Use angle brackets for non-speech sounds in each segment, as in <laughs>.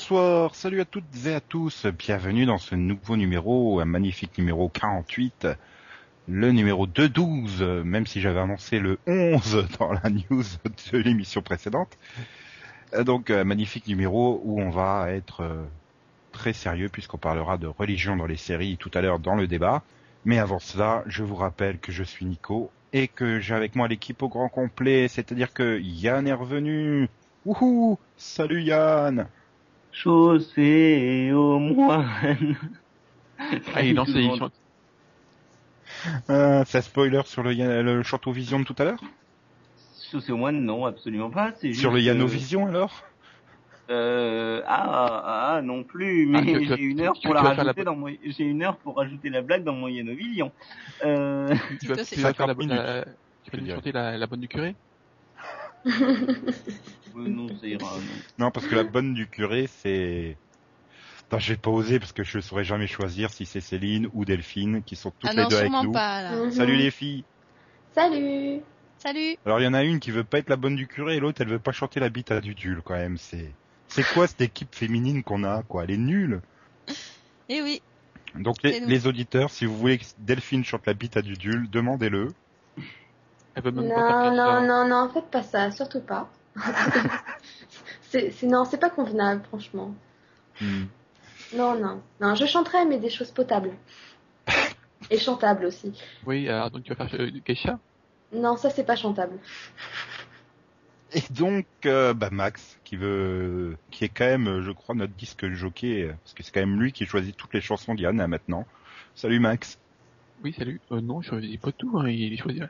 Bonsoir, salut à toutes et à tous, bienvenue dans ce nouveau numéro, un magnifique numéro 48, le numéro 212, même si j'avais annoncé le 11 <laughs> dans la news de l'émission précédente. Euh, Donc un magnifique numéro où on va être euh, très sérieux puisqu'on parlera de religion dans les séries tout à l'heure dans le débat. Mais avant cela, je vous rappelle que je suis Nico et que j'ai avec moi l'équipe au grand complet, c'est-à-dire que Yann est revenu. Wouhou Salut Yann Chaussée au moine. Ah, il lance Tout le monde. l'édition. euh, Ça spoiler sur le, Yann- le Château Vision de tout à l'heure Chaussée au moine, non, absolument pas. C'est Sur le juste, Yanovision alors Euh, ah, ah, non plus, mais Ah, vas- j'ai une heure pour la faire la rajouter dans mon, j'ai une heure pour rajouter la blague dans mon Yanovision. Euh, Tu vas, tu vas faire la, 50 la, tu vas nous chanter la, la bonne du curé? euh, non, ça ira, non. Non, parce que la bonne du curé, c'est... Attends, je vais pas oser parce que je saurais jamais choisir si c'est Céline ou Delphine qui sont toutes Ah les non, deux avec nous. pas là. Mhm. Salut les filles Salut Salut Alors il y en a une qui veut pas être la bonne du curé et l'autre elle veut pas chanter la bite à Dudule quand même. C'est c'est quoi cette équipe féminine qu'on a quoi? Elle est nulle. Eh oui, Donc les auditeurs, si vous voulez que Delphine chante la bite à Dudule, demandez-le. Elle veut même pas Non, faire non, non, non, faites pas ça, surtout pas. <laughs> c'est, c'est, non, c'est pas convenable, franchement. Hmm. Non, non, non, je chanterai, mais des choses potables. <laughs> Et chantables aussi. Oui, alors donc tu vas faire euh, Geisha Non, ça c'est pas chantable. Et donc euh, bah Max qui veut, qui est quand même, euh, je crois, notre disque jockey euh, parce que c'est quand même lui qui choisit toutes les chansons d'Yann à maintenant. Salut Max. Oui, salut. Euh, non, je choisis pas tout, hein, il est choisi.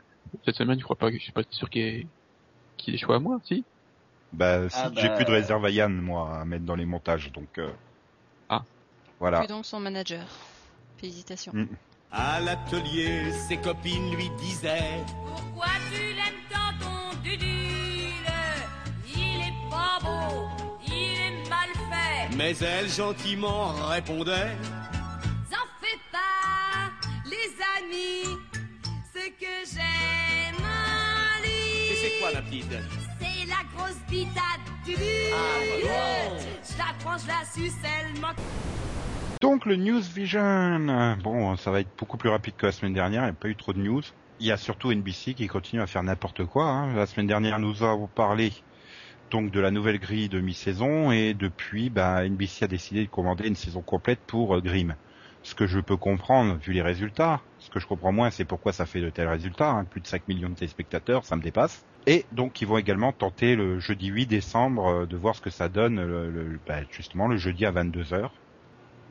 Cette semaine, je crois pas, je suis pas sûr qu'il ait, qu'il ait choix à moi, si Bah si Ah, j'ai bah. plus de réserve à Yann moi à mettre dans les montages donc. euh, Ah. Voilà. es donc son manager. Félicitations. Mm. À l'atelier, ses copines lui disaient Pourquoi tu l'aimes tant ton dudule? Il est pas beau, il est mal fait. Mais elle gentiment répondait En fais pas, les amis, quoi la petite C'est la grosse bite à dudule. Ah, bon. Je la prends, je la suce, elle manque. Donc le News Vision, bon, ça va être beaucoup plus rapide que la semaine dernière, il n'y a pas eu trop de news. Il y a surtout NBC qui continue à faire n'importe quoi. hein. La semaine dernière, nous avons parlé donc de la nouvelle grille de mi-saison et depuis, bah, NBC a décidé de commander une saison complète pour euh, Grimm. Ce que je peux comprendre vu les résultats. Ce que je comprends moins, c'est pourquoi ça fait de tels résultats. hein. Plus de 5 millions de téléspectateurs, ça me dépasse. Et donc, ils vont également tenter le jeudi 8 décembre euh, de voir ce que ça donne, le- le- bah, justement le jeudi à 22 h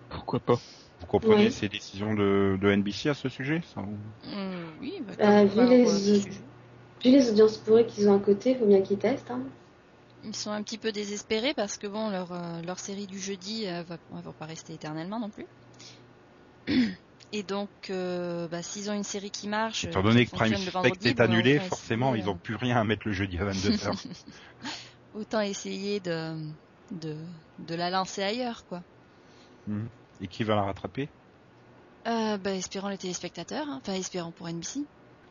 Pourquoi pas? Vous comprenez Oui. ces décisions de, de NBC à ce sujet? Ça, ou- Mm, oui, bah, Euh, on vu les-. Vu audiences pourries qu'ils ont à côté, faut bien qu'ils testent. Hein. Ils sont un petit peu désespérés parce que bon, leur, euh, leur série du jeudi euh, va, va pas rester éternellement non plus. <clears throat> Et donc, euh, bah, s'ils ont une série qui marche, Étant donné que Prime Spect est bah, annulé, autant forcément, essayer, ils ont plus rien à mettre le jeudi à 22h. euh, <laughs> autant essayer de, de, de la lancer ailleurs, quoi. Et qui va la rattraper? Euh, bah, espérons les téléspectateurs, hein. enfin espérons pour NBC.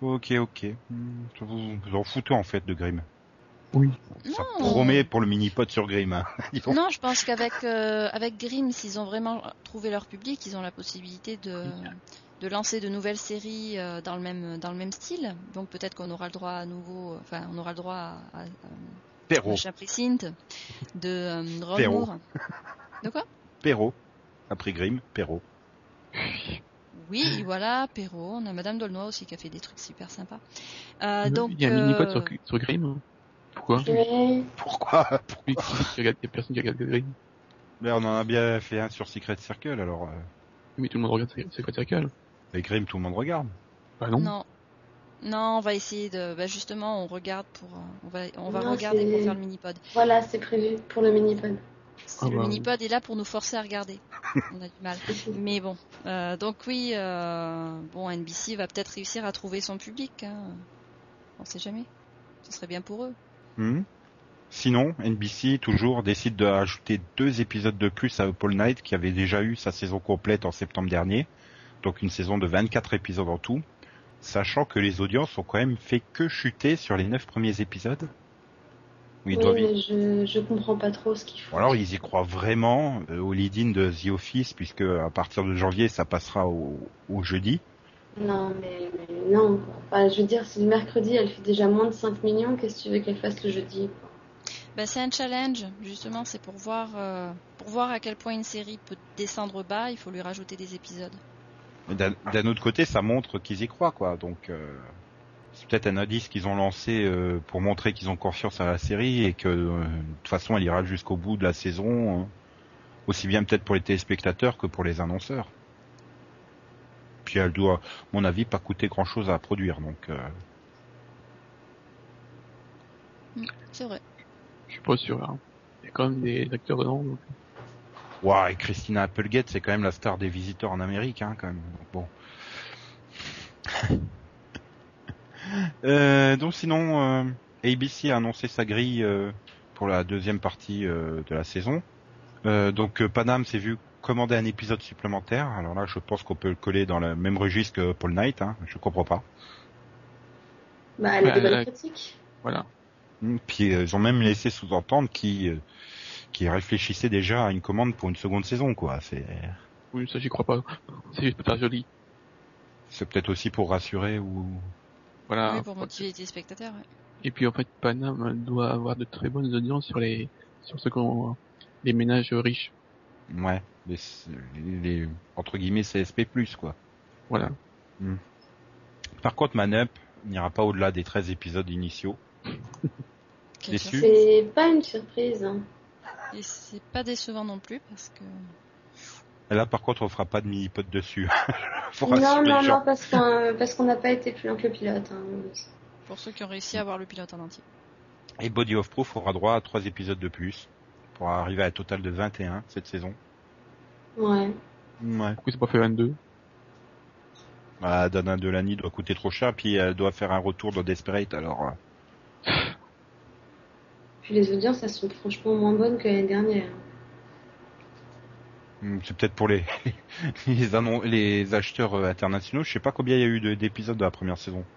Ok, ok. Hmm, Vous vous en foutez en fait de Grimm. Oui. Ça Non. promet pour le mini-pod sur Grimm. hein. <laughs> Non, je pense qu'avec euh, avec Grimm, s'ils ont vraiment trouvé leur public, ils ont la possibilité de, de lancer de nouvelles séries euh, dans le même dans le même style. Donc peut-être qu'on aura le droit à nouveau, enfin on aura le droit à, à, à Perrault. De euh, Ron Perrault. Moore. <laughs> De quoi? Perrault. Après Grimm, Perrault. Oui, voilà, Perrault. On a Madame Dolnois aussi qui a fait des trucs super sympas. Euh, donc il y a un mini-pod euh, sur, sur Grimm. Pourquoi? Ouais. Pourquoi il y a personne qui regarde Grimm. Mais on en a bien fait un sur Secret Circle, alors... Euh, Mais tout le monde regarde quoi Circle avec Grimm, tout le monde regarde. Bah non. Non. Non, on va essayer de. Bah justement, on regarde pour. euh, On va, on va Non, regarder pour faire le mini-pod. Voilà, c'est prévu pour le mini-pod. Ah le bah, mini-pod est là pour nous forcer à regarder. <laughs> on a du mal. Mais bon, euh, donc oui, euh, bon, NBC va peut-être réussir à trouver son public. Hein. On sait jamais. Ce serait bien pour eux. Hmm. Sinon, NBC toujours décide d'ajouter deux épisodes de plus à Paul Knight qui avait déjà eu sa saison complète en septembre dernier. Donc une saison de 24 épisodes en tout. Sachant que les audiences ont quand même fait que chuter sur les neuf premiers épisodes. Oui, Oui, je, je comprends pas trop ce qu'ils font. Alors ils y croient vraiment euh, au lead-in de The Office, puisque à partir de janvier, ça passera au, au jeudi. Non, mais, mais non. Enfin, je veux dire, si le mercredi, elle fait déjà moins de 5 millions, qu'est-ce que tu veux qu'elle fasse le jeudi Bah, c'est un challenge, justement, c'est pour voir, euh, pour voir à quel point une série peut descendre bas, il faut lui rajouter des épisodes. Mais D'un d'un autre côté, ça montre qu'ils y croient, quoi. Donc, euh, c'est peut-être un indice qu'ils ont lancé euh, pour montrer qu'ils ont confiance à la série et que, euh, de toute façon, elle ira jusqu'au bout de la saison, hein. aussi bien peut-être pour les téléspectateurs que pour les annonceurs. Puis elle doit, à mon avis, pas coûter grand-chose à produire, donc. euh, C'est vrai. Je suis pas sûr. hein. Il y a quand même des acteurs dedans. donc. Ouah, et Christina Applegate, c'est quand même la star des visiteurs en Amérique, hein, quand même. Bon. <laughs> Euh, donc sinon, euh, ABC a annoncé sa grille euh, pour la deuxième partie euh, de la saison. Euh, donc euh, Panam s'est vu commander un épisode supplémentaire. Alors là, je pense qu'on peut le coller dans le même registre que Paul Knight. Hein. Je comprends pas. Bah, elle Bah, euh. Voilà. Hmm, Puis euh, ils ont même laissé sous-entendre qu'ils euh, réfléchissaient déjà à une commande pour une seconde saison, quoi. C'est Oui, ça j'y crois pas. C'est juste faire joli. c'est peut-être aussi pour rassurer ou Voilà. oui, pour motiver les téléspectateurs. ouais. Et puis en fait, Panam doit avoir de très bonnes audiences sur les sur ce qu'on les ménages riches. Ouais, les, les, les- entre guillemets CSP+, quoi. Voilà. Par contre, Manup n'ira pas au-delà des 13 épisodes initiaux. <laughs> Déçu. C'est pas une surprise. hein. Et c'est pas décevant non plus parce que Et là, par contre, on fera pas de mini-pod dessus. <laughs> Non, non, non, parce qu'on parce qu'on n'a pas été plus loin que le pilote. hein. pour ceux qui ont réussi à voir le pilote en entier. Et Body of Proof aura droit à 3 épisodes de plus. Pour arriver à un total de 21 cette saison. Ouais. Ouais. Pourquoi c'est pas fait 22 Bah, Dana Delany doit coûter trop cher, puis elle doit faire un retour dans Desperate, alors... euh, Puis les audiences, elles sont franchement moins bonnes que l'année dernière. hmm, C'est peut-être pour les <laughs> les, annon- les acheteurs euh, internationaux. Je sais pas combien il y a eu de- d'épisodes de la première saison.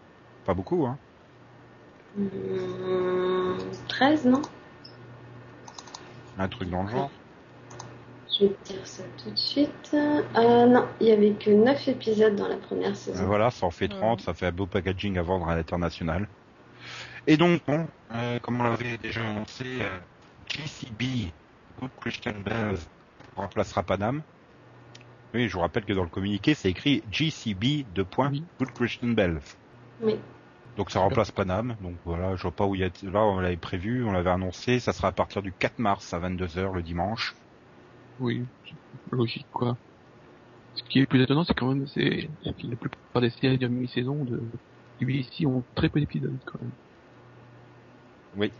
Pas beaucoup, hein. Hum, 13, non? Un truc dans le genre. Je vais te dire ça tout de suite. Euh, non, il y avait que 9 épisodes dans la première Euh, saison. Voilà, ça en fait 30, ça fait un beau packaging à vendre à l'international. Et donc, bon, euh, comme on l'avait déjà annoncé, euh, GCB, Good Christian Bells, remplacera Panam. Oui, je vous rappelle que dans le communiqué, c'est écrit GCB de point Oui. Good Christian Bells. Oui. Donc ça remplace Panam. Donc voilà, je vois pas où il y a. Là, on l'avait prévu, on l'avait annoncé. Ça sera à partir du 4 mars à 22h le dimanche. Oui, logique quoi. Ce qui est plus étonnant, c'est quand même c'est la plupart des séries de mi-saison de BBC ont très peu d'épisodes quand même.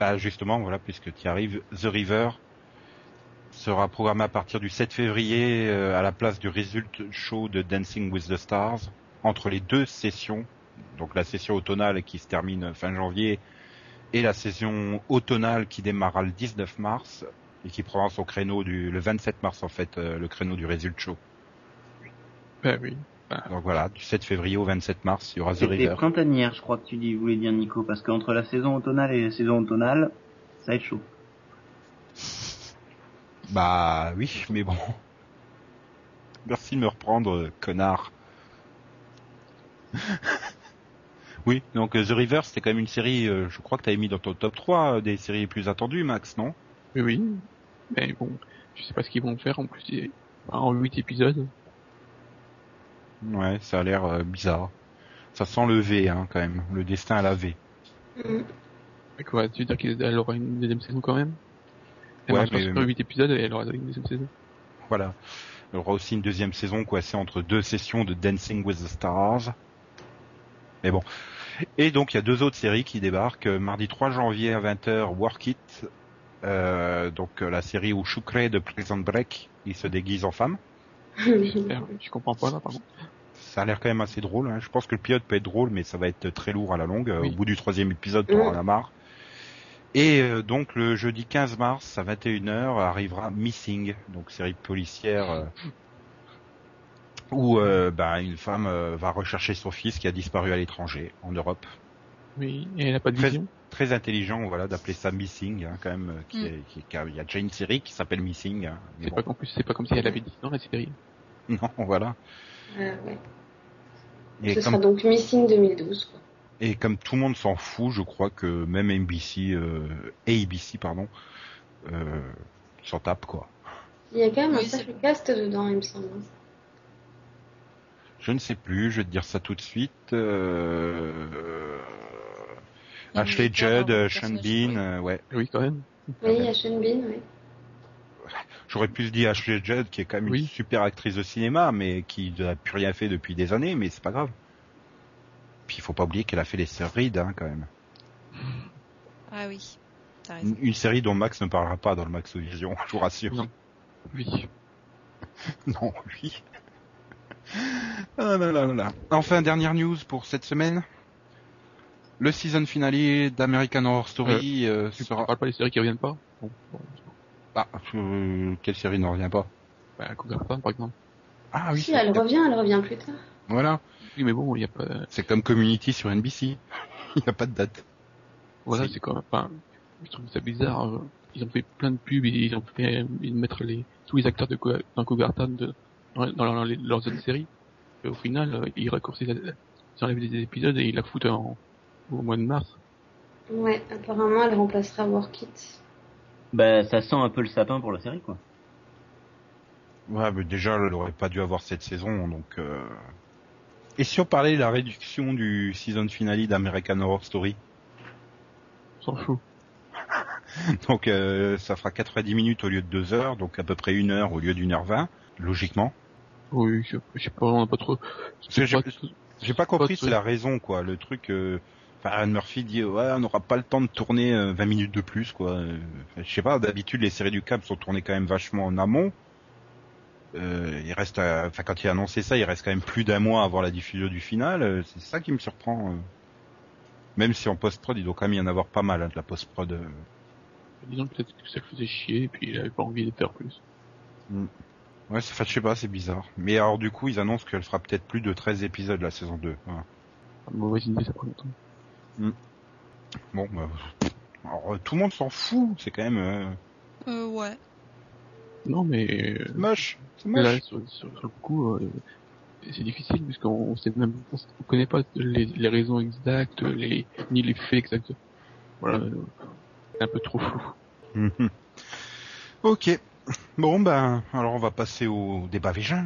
Bah justement, voilà, puisque tu arrives, The River sera programmé à partir du 7 février euh, à la place du Result Show de Dancing with the Stars, entre les deux sessions, donc la session automnale qui se termine fin janvier et la session automnale qui démarrera le 19 mars et qui prendra son créneau du le 27 mars en fait, euh, le créneau du Result Show. Ben oui. Donc voilà, du 7 février au 27 mars, il y aura The C'était River. printanière, je crois que tu dis, voulais dire Nico, parce qu'entre la saison automnale et la saison automnale, ça va être chaud. <laughs> Bah oui, mais bon. <laughs> Merci de me reprendre, euh, connard. <laughs> oui, donc euh, The River, c'était quand même une série, je crois que tu avais mis dans ton top 3 euh, des séries les plus attendues, Max, non? Oui, oui. Mais bon, je sais pas ce qu'ils vont faire en plus. En 8 épisodes. Ouais, ça a l'air euh, bizarre. Ça sent le V, hein, quand même. Le destin à la V. Mais quoi, tu veux dire qu'elle aura une deuxième saison quand même? Elle Ouais, mais- sur 8 épisodes et elle aura une deuxième saison. Voilà. Il y aura aussi une deuxième saison coincée entre deux sessions de Dancing with the Stars. Mais bon. Et donc il y a deux autres séries qui débarquent. Euh, Mardi 3 janvier à 20h, Work It. Euh, donc euh, la série où Shukre de Prison Break, il se déguise en femme. <laughs> Je comprends pas là, pardon. Ça a l'air quand même assez drôle. Hein. Je pense que le pilote peut être drôle, mais ça va être très lourd à la longue. Euh, Oui. Au bout du troisième épisode, t'auras Mm. la marre. Et euh, donc le jeudi 15 mars à 21h arrivera Missing, donc série policière euh, où euh, bah, une femme euh, va rechercher son fils qui a disparu à l'étranger, en Europe. Oui, et elle n'a pas de Très- vision. Très intelligent, voilà, d'appeler ça Missing, hein, quand même. euh, Qui Mm. est, qui est- qui a- il y a déjà une série qui s'appelle Missing. hein, C'est bon. pas qu'en plus, c'est pas comme si elle avait dit dans la série. <laughs> Non, voilà. Euh, ouais. Et Ce comme, sera donc Missing 2012. Quoi. et comme tout le monde s'en fout, je crois que même NBC, euh, ABC, pardon, euh, s'en tape, quoi. Il y a quand même Oui, un sacré cast dedans, il me semble. hein. Je ne sais plus, je vais te dire ça tout de suite. Euh... Ashley Judd, euh, Sean Bean, oui. euh, ouais. Oui, quand même. Oui, il y a Sean Bean, oui. J'aurais pu se dire Ashley Judd, qui est quand même Oui. une super actrice de cinéma, mais qui n'a plus rien fait depuis des années, mais c'est pas grave. Puis il faut pas oublier qu'elle a fait les sœurs Reed, hein, quand même. Ah oui. Une, une série dont Max ne parlera pas dans le Max Vision, je vous rassure. Non. Oui. <laughs> Non, lui. Ah là là là là. Enfin, dernière news pour cette semaine. Le season finale d'American Horror Story euh, Tu sera... parles pas des séries qui reviennent pas Bon, bon, Ah, euh, quelle série n'en revient pas bah, Cougar Fan, par exemple. Ah oui, si, elle revient, elle revient plus tard. voilà. Oui, mais bon, il y a pas... C'est comme Community sur NBC. <laughs> Il n'y a pas de date. Voilà, C'est- quand même... Enfin, je trouve ça bizarre. euh, Ils ont fait plein de pubs et ils ont fait ils mettre les, tous les acteurs de Cougar- dans Cougar Town de, dans, dans leur- leurs autres séries. Et au final, euh, ils raccourcissent, ils enlèvent des épisodes et ils la foutent en, au mois de mars. Ouais, apparemment, elle remplacera Work It. Bah, ça sent un peu le sapin pour la série, quoi. Ouais, mais déjà, elle aurait pas dû avoir cette saison, donc... euh, Et si on parlait de la réduction du season finale d'American Horror Story? S'en fout. <laughs> Donc euh, ça fera 90 minutes au lieu de 2 heures, donc à peu près une heure au lieu d'une heure 20, logiquement. Oui, je, sais pas, on a pas trop... j'ai- pas- compris, c'est la raison, quoi. Le truc, euh... Anne Murphy dit, ouais, on n'aura pas le temps de tourner euh, 20 minutes de plus, quoi. Euh, Je sais pas, d'habitude, les séries du Cap sont tournées quand même vachement en amont. Euh, il reste, à- enfin, quand il a annoncé ça, il reste quand même plus d'un mois avant la diffusion du final. euh, C'est ça qui me surprend. euh. Même si en post-prod, il doit quand même y en avoir pas mal, hein, de la post-prod. euh. Disons que peut-être que ça le faisait chier et puis il avait pas envie de faire plus. Ouais, c'est- enfin, je sais pas, c'est bizarre. Mais alors, du coup, ils annoncent qu'elle fera peut-être plus de 13 épisodes, la saison 2. Voilà. Une mauvaise idée, ça prend longtemps. Bon, bah, alors, euh, tout le monde s'en fout. C'est quand même euh, Euh, ouais. Non, mais... euh, moche. C'est moche. Là, sur, sur, sur le coup, euh, c'est difficile puisqu'on on sait même, on, connaît pas les, les raisons exactes, les, ni les faits exacts. Voilà, c'est un peu trop flou. Mhm. ok. Bon, ben, alors on va passer au débat Vision.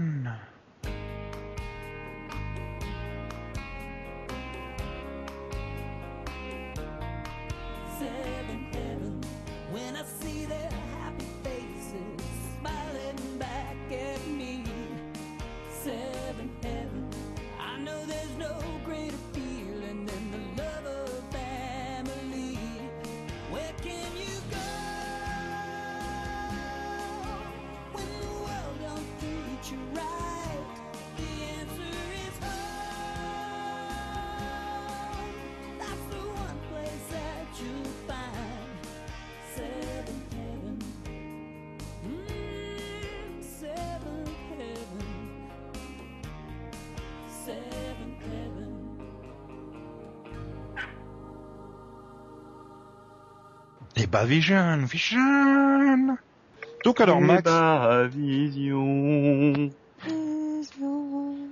Vision, Vision. Donc alors Max, vision.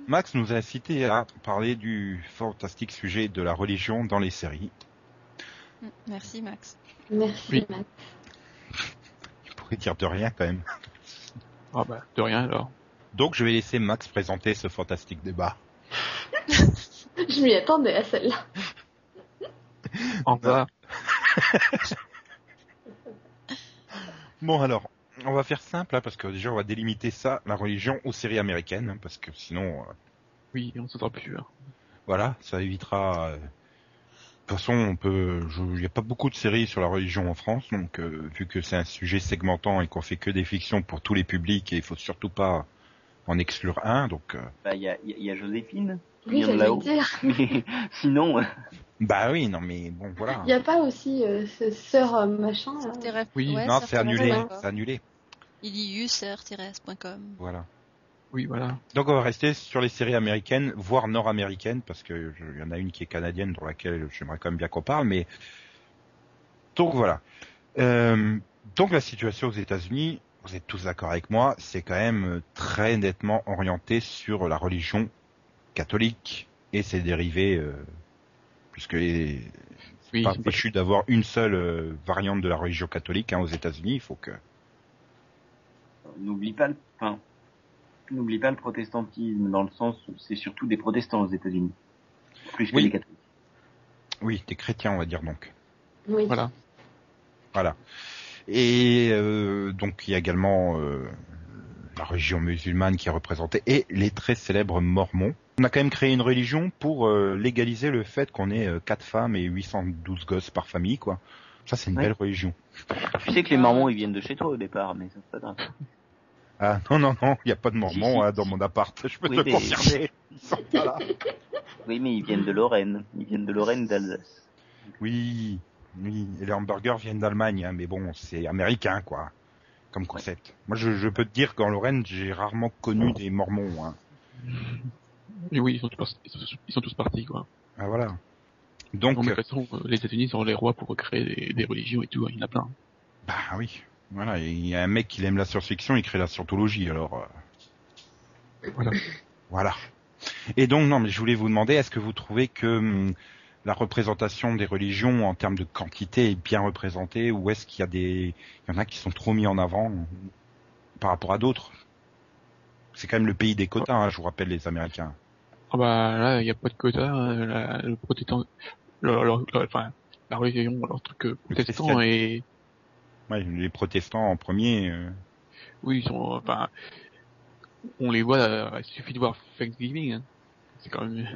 Max nous a incité à parler du fantastique sujet de la religion dans les séries. Merci Max. Merci, Oui. Max. Il pourrait dire de rien quand même. Ah bah, de rien alors. Donc je vais laisser Max présenter ce fantastique débat. <laughs> Je m'y attendais à celle-là. En bas, <laughs> Bon alors, on va faire simple hein, parce que déjà on va délimiter ça, la religion, aux séries américaines, hein, parce que sinon, euh, oui, on s'entend plus. hein. voilà, ça évitera. euh, De toute façon, on peut, il n'y a pas beaucoup de séries sur la religion en France, donc euh, vu que c'est un sujet segmentant et qu'on fait que des fictions pour tous les publics, et il faut surtout pas en exclure un, donc euh, Bah, il a- y a Joséphine. Oui, là-haut. dire. <laughs> Mais sinon, euh, bah oui, non mais bon voilà. Il n'y a pas aussi euh, ce sœur euh, machin là Oui, ouais, non, c'est annulé, c'est annulé, Il y a eu sœur-thérèse.com. voilà. Oui, voilà. Donc on va rester sur les séries américaines, voire nord-américaines, parce que je- il y en a une qui est canadienne dans laquelle j'aimerais quand même bien qu'on parle, mais donc voilà. Euh, donc la situation aux États-Unis, vous êtes tous d'accord avec moi, c'est quand même très nettement orienté sur la religion catholique et ses dérivés, euh, puisque les- Oui, pas c'est pas- péchu d'avoir une seule euh, variante de la religion catholique hein, aux États-Unis. Il faut que N'oublie pas le, enfin, n'oublie pas le protestantisme dans le sens où c'est surtout des protestants aux États-Unis. Plus que Oui. les catholiques. oui, des chrétiens, on va dire donc. Oui. Voilà. Voilà. Et euh, donc il y a également euh, la religion musulmane qui est représentée et les très célèbres mormons. On a quand même créé une religion pour euh, légaliser le fait qu'on ait euh, quatre femmes et 812 gosses par famille, quoi. Ça, c'est une Ouais. belle religion. Tu sais que les mormons ils viennent de chez toi au départ, mais ça c'est pas grave. Ah non, non, non, il n'y a pas de mormons hein, dans mon appart. Je peux Oui, te mais- confirmer. <laughs> Ils sont pas là. Oui, mais ils viennent de Lorraine. Ils viennent de Lorraine d'Alsace. Oui, oui. Et les hamburgers viennent d'Allemagne, hein, mais bon, c'est américain, quoi, comme concept. Moi, je, je peux te dire qu'en Lorraine, j'ai rarement connu des mormons. Hein. Et oui, ils sont, tous, ils sont- partis, quoi. Ah voilà. Donc, de toute façon, euh, les États-Unis sont les rois pour créer des, des religions et tout, hein, il y en a plein. bah oui. Voilà, il y a un mec qui aime la science-fiction, il crée la scientologie, alors euh, Voilà. voilà. Et donc, non, mais je voulais vous demander, est-ce que vous trouvez que hum, la représentation des religions en termes de quantité est bien représentée, ou est-ce qu'il y a des, il y en a qui sont trop mis en avant euh, par rapport à d'autres? C'est quand même le pays des quotas, hein, je vous rappelle les Américains. Ah bah là, il n'y a pas de quota, hein, la, le protestant, enfin, la religion, leur truc euh, protestant et Ouais, les protestants en premier. euh, oui, ils sont, enfin, on les voit, euh, il suffit de voir Thanksgiving, hein. c'est quand même,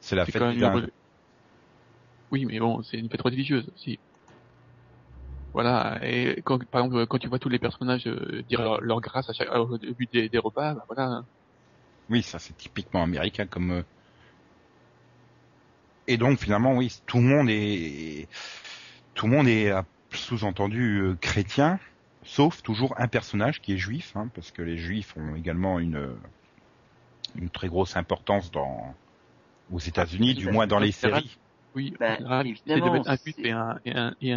c'est la fête quand même une Oui, mais bon, c'est une fête religieuse aussi. Voilà, et quand, par exemple, quand tu vois tous les personnages euh, dire leur, leur grâce à chaque, au début des, des repas, bah voilà, Oui, ça c'est typiquement américain comme. euh, Et donc finalement, oui, tout le monde est, tout le monde est euh, sous-entendu euh, chrétien, sauf toujours un personnage qui est juif, hein, parce que les juifs ont également une une très grosse importance dans aux États-Unis, du Bah, moins dans les séries. oui, Bah, c'est de évidemment, mettre un et un, et un, et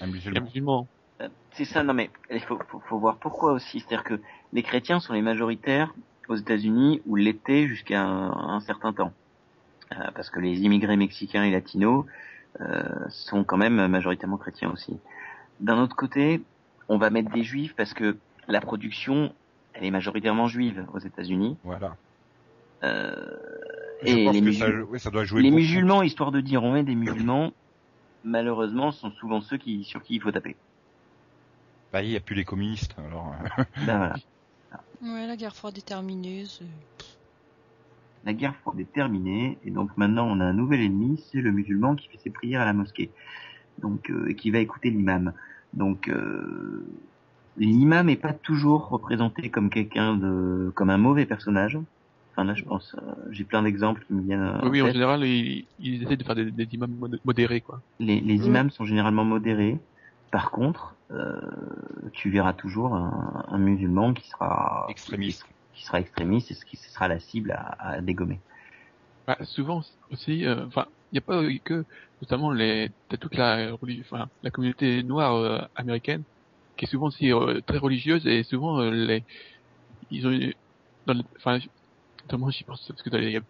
un, musulman. musulman. Euh, C'est ça, non mais il faut, faut, faut voir pourquoi aussi. C'est-à-dire que les chrétiens sont les majoritaires aux États-Unis ou l'étaient jusqu'à un, un certain temps. Euh, parce que les immigrés mexicains et latinos euh, sont quand même majoritairement chrétiens aussi. D'un autre côté, on va mettre des juifs parce que la production, elle est majoritairement juive aux États-Unis. Voilà. Euh, et les, musul- ça, oui, ça doit jouer. les musulmans, histoire de dire on met des musulmans, malheureusement, sont souvent ceux qui, sur qui il faut taper. Bah, il n'y a plus les communistes, alors. euh, <laughs> Ben voilà. Ouais, la guerre froide est terminée. c'est- La guerre froide est terminée et donc maintenant on a un nouvel ennemi, c'est le musulman qui fait ses prières à la mosquée. Donc euh, et qui va écouter l'imam. Donc euh, l'imam est pas toujours représenté comme quelqu'un de comme un mauvais personnage. Enfin là je pense euh, j'ai plein d'exemples qui me viennent euh, Oui, en oui, en tête. général, ils, ils essaient de faire des, des imams mod- modérés, quoi. Les, les Mm. imams sont généralement modérés. Par contre, euh, tu verras toujours un, un musulman qui sera Extrémiste. qui sera extrémiste et ce qui sera la cible à, à dégommer. Bah, souvent aussi, euh, enfin, il n'y a pas que, notamment les, t'as toute la, enfin, la communauté noire euh, américaine, qui est souvent aussi euh, très religieuse et souvent euh, les, ils ont, enfin, notamment j'y pense parce que il y a,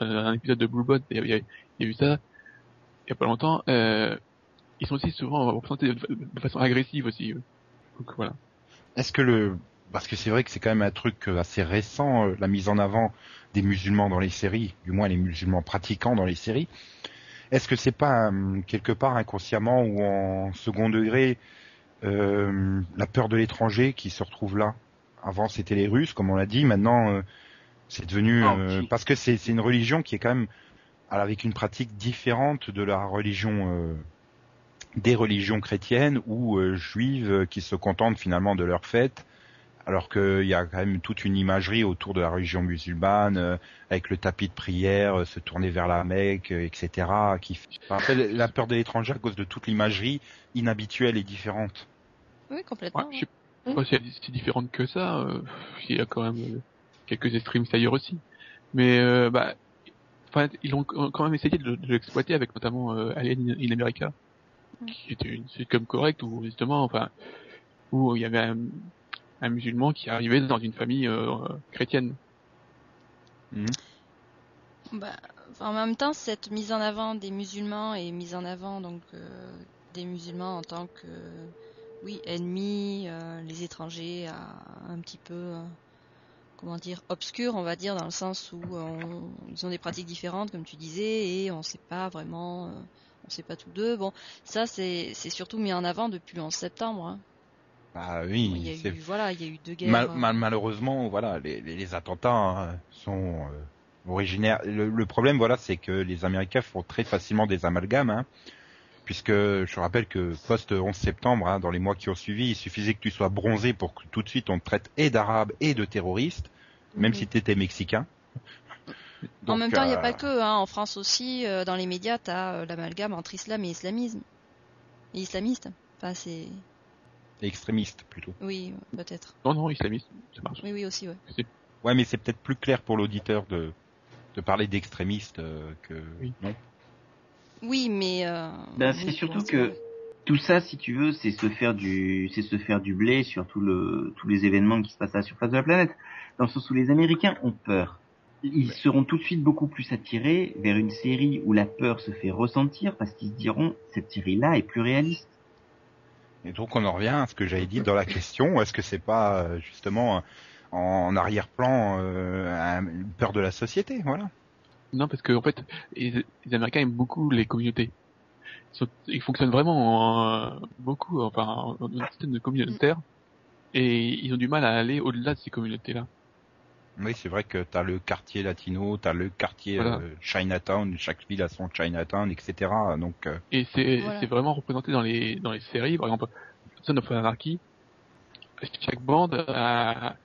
un épisode de Blue Bot, il y a, eu ça, il y a pas longtemps, euh, ils sont aussi souvent représentés de, façon agressive aussi. euh. Voilà. Est-ce que le parce que c'est vrai que c'est quand même un truc euh, assez récent la mise en avant des musulmans dans les séries, du moins les musulmans pratiquants dans les séries. Est-ce que c'est pas quelque part inconsciemment ou en second degré la peur de l'étranger qui se retrouve là? Avant c'était les Russes, comme on l'a dit, maintenant c'est devenu Ah, euh, si. parce que c'est c'est une religion qui est quand même avec une pratique différente de la religion euh, des religions chrétiennes ou euh, juives euh, qui se contentent finalement de leur fête, alors qu'il y a quand même toute une imagerie autour de la religion musulmane, euh, avec le tapis de prière, euh, se tourner vers la Mecque, euh, etc. Qui fait... En fait, la peur de l'étranger à cause de toute l'imagerie inhabituelle et différente. Oui, Ouais, complètement. je sais, Enfin, c'est c'est différent que ça. euh, il y a quand même euh, quelques extremistes ailleurs aussi. Mais euh, bah, enfin, ils ont quand même essayé de, de l'exploiter avec notamment euh, Alien in America, Mm. qui était une sitcom correcte où justement, enfin, où il y avait un, un musulman qui arrivait dans une famille euh, chrétienne. Mhm. Bah, en même temps, cette mise en avant des musulmans et mise en avant donc euh, des musulmans en tant que oui ennemis, euh, les étrangers, à un petit peu euh, comment dire obscurs, on va dire dans le sens où euh, on- ils ont des pratiques différentes, comme tu disais, et on sait pas vraiment, euh, on sait pas tous deux. Bon, ça c'est surtout mis en avant depuis le 11 septembre. hein. Bah il oui, y a c'est eu voilà, il y a eu deux guerres. Mal- mal- malheureusement, voilà, les, les- les attentats hein, sont euh, originaires. Le, le problème, voilà, c'est que les Américains font très facilement des amalgames, hein, puisque je rappelle que post 11 septembre, hein, dans les mois qui ont suivi, il suffisait que tu sois bronzé pour que tout de suite on te traite et d'arabe et de terroriste, même oui. si tu étais mexicain. En même temps, il n'y a euh, pas que. Hein. En France aussi, euh, dans les médias, tu as l'amalgame entre islam et islamisme. Et islamiste. Enfin, c'est. extrémiste plutôt. Oui, peut-être. Non, non, islamiste, ça marche. Oui, oui, aussi, ouais. Ouais, mais c'est peut-être plus clair pour l'auditeur de de parler d'extrémiste euh, que Oui. non. Oui, mais. Euh, Ben, c'est surtout que tout ça, si tu veux, c'est se faire du, c'est se faire du blé sur tout le, tous les événements qui se passent à la surface de la planète. Dans le sens où les Américains ont peur. Ils seront tout de suite beaucoup plus attirés vers une série où la peur se fait ressentir parce qu'ils se diront, cette série-là est plus réaliste. Et donc on en revient à ce que j'avais dit dans la question. Est-ce que c'est pas euh, justement en arrière-plan euh, peur de la société, voilà. Non, parce que en fait, les, les Américains aiment beaucoup les communautés. Ils, sont- ils fonctionnent vraiment en, beaucoup, enfin, dans un système de communautaire, et ils ont du mal à aller au-delà de ces communautés-là. Oui, c'est vrai que t'as le quartier latino, t'as le quartier Voilà. euh, Chinatown, chaque ville a son Chinatown, etc. Donc euh, Et c'est Voilà. c'est vraiment représenté dans les dans les séries, par exemple, Son of Anarchy. Chaque bande a- a-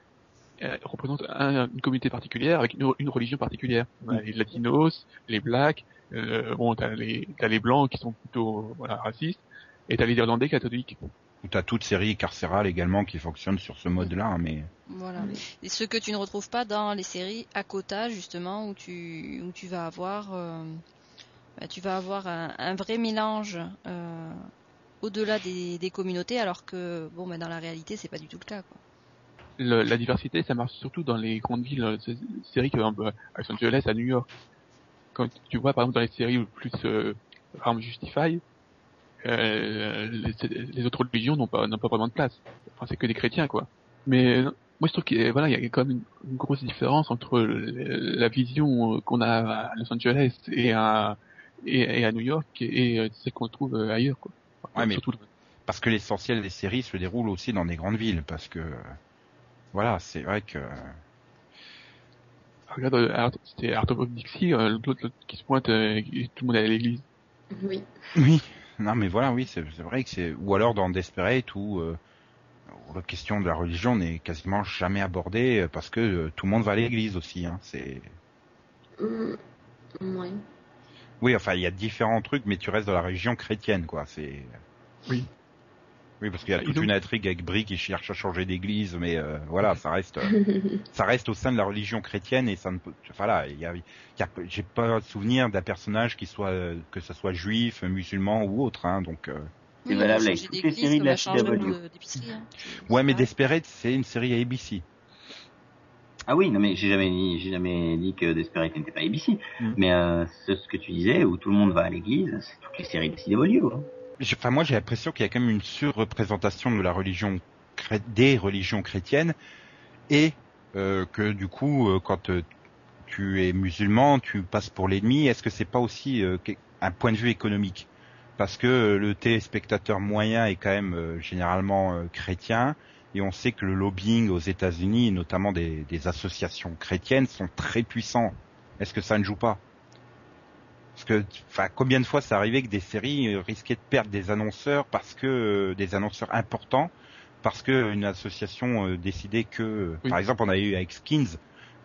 représente un- une communauté particulière avec une, une religion particulière. On a les latinos, les blacks, euh, bon, t'as les t'as les blancs qui sont plutôt voilà racistes, et t'as les irlandais catholiques. ou t'as toute série carcérale également qui fonctionne sur ce mode-là, mais Voilà. Et ce que tu ne retrouves pas dans les séries à quota, justement, où tu, où tu vas avoir, euh, bah, tu vas avoir un, un vrai mélange euh, au-delà des, des communautés, alors que, bon, bah, dans la réalité, c'est pas du tout le cas, quoi. Le- la diversité, ça marche surtout dans les grandes villes, euh, ces séries comme euh, à Los Angeles, à New York. Quand tu vois par exemple dans les séries plus euh, Arm Justify, euh, les, les autres religions n'ont pas n'ont pas vraiment de place. Enfin, c'est que des chrétiens quoi. Mais euh, moi je trouve qu'il y a, voilà, il y a quand même une, une grosse différence entre le- la vision euh, qu'on a à Los Angeles et à et, et à New York et, et euh, celle qu'on trouve euh, ailleurs quoi. Enfin, Ouais, mais- surtout- parce que l'essentiel des séries se déroule aussi dans des grandes villes, parce que euh, voilà, c'est vrai que regarde, euh, Art- c'était Art of Dixie, euh, l'autre qui se pointe, euh, et tout le monde est à l'église. Oui. oui, non mais voilà, oui, c'est c'est vrai que c'est ou alors dans Desperate où, euh, où la question de la religion n'est quasiment jamais abordée parce que euh, tout le monde va à l'église aussi, hein, c'est Mm, ouais. Oui, enfin, il y a différents trucs, mais tu restes dans la religion chrétienne, quoi. C'est. Oui. Oui, parce qu'il y a toute donc- une intrigue avec Brie qui cherche à changer d'église, mais euh, voilà, ça reste, euh, <laughs> ça reste au sein de la religion chrétienne et ça ne peut. Voilà, il y a, il y a- j'ai pas souvenir d'un personnage qui soit, euh, que ce soit juif, musulman ou autre, hein. Donc. euh, C'est Oui, valable avec toutes les séries de la CW. de- hein. Ouais, mais. Desperate, c'est une série ABC. Ah oui, non mais j'ai jamais dit, j'ai jamais dit que Desperate n'était pas ABC. Mm. Mais euh, c'est ce que tu disais, où tout le monde va à l'église, c'est toutes les séries de CW. Hein. Enfin, moi, j'ai l'impression qu'il y a quand même une surreprésentation de la religion, des religions chrétiennes, et euh, que du coup, euh, quand euh, tu es musulman, tu passes pour l'ennemi. Est-ce que c'est pas aussi euh, un point de vue économique? Parce que euh, le téléspectateur moyen est quand même généralement chrétien, et on sait que le lobbying aux États-Unis, notamment des, des associations chrétiennes, sont très puissants. Est-ce que ça ne joue pas? Parce que, enfin, combien de fois c'est arrivé que des séries euh, risquaient de perdre des annonceurs parce que euh, des annonceurs importants, parce que une association euh, décidait que, Oui. par exemple, on a eu avec Skins,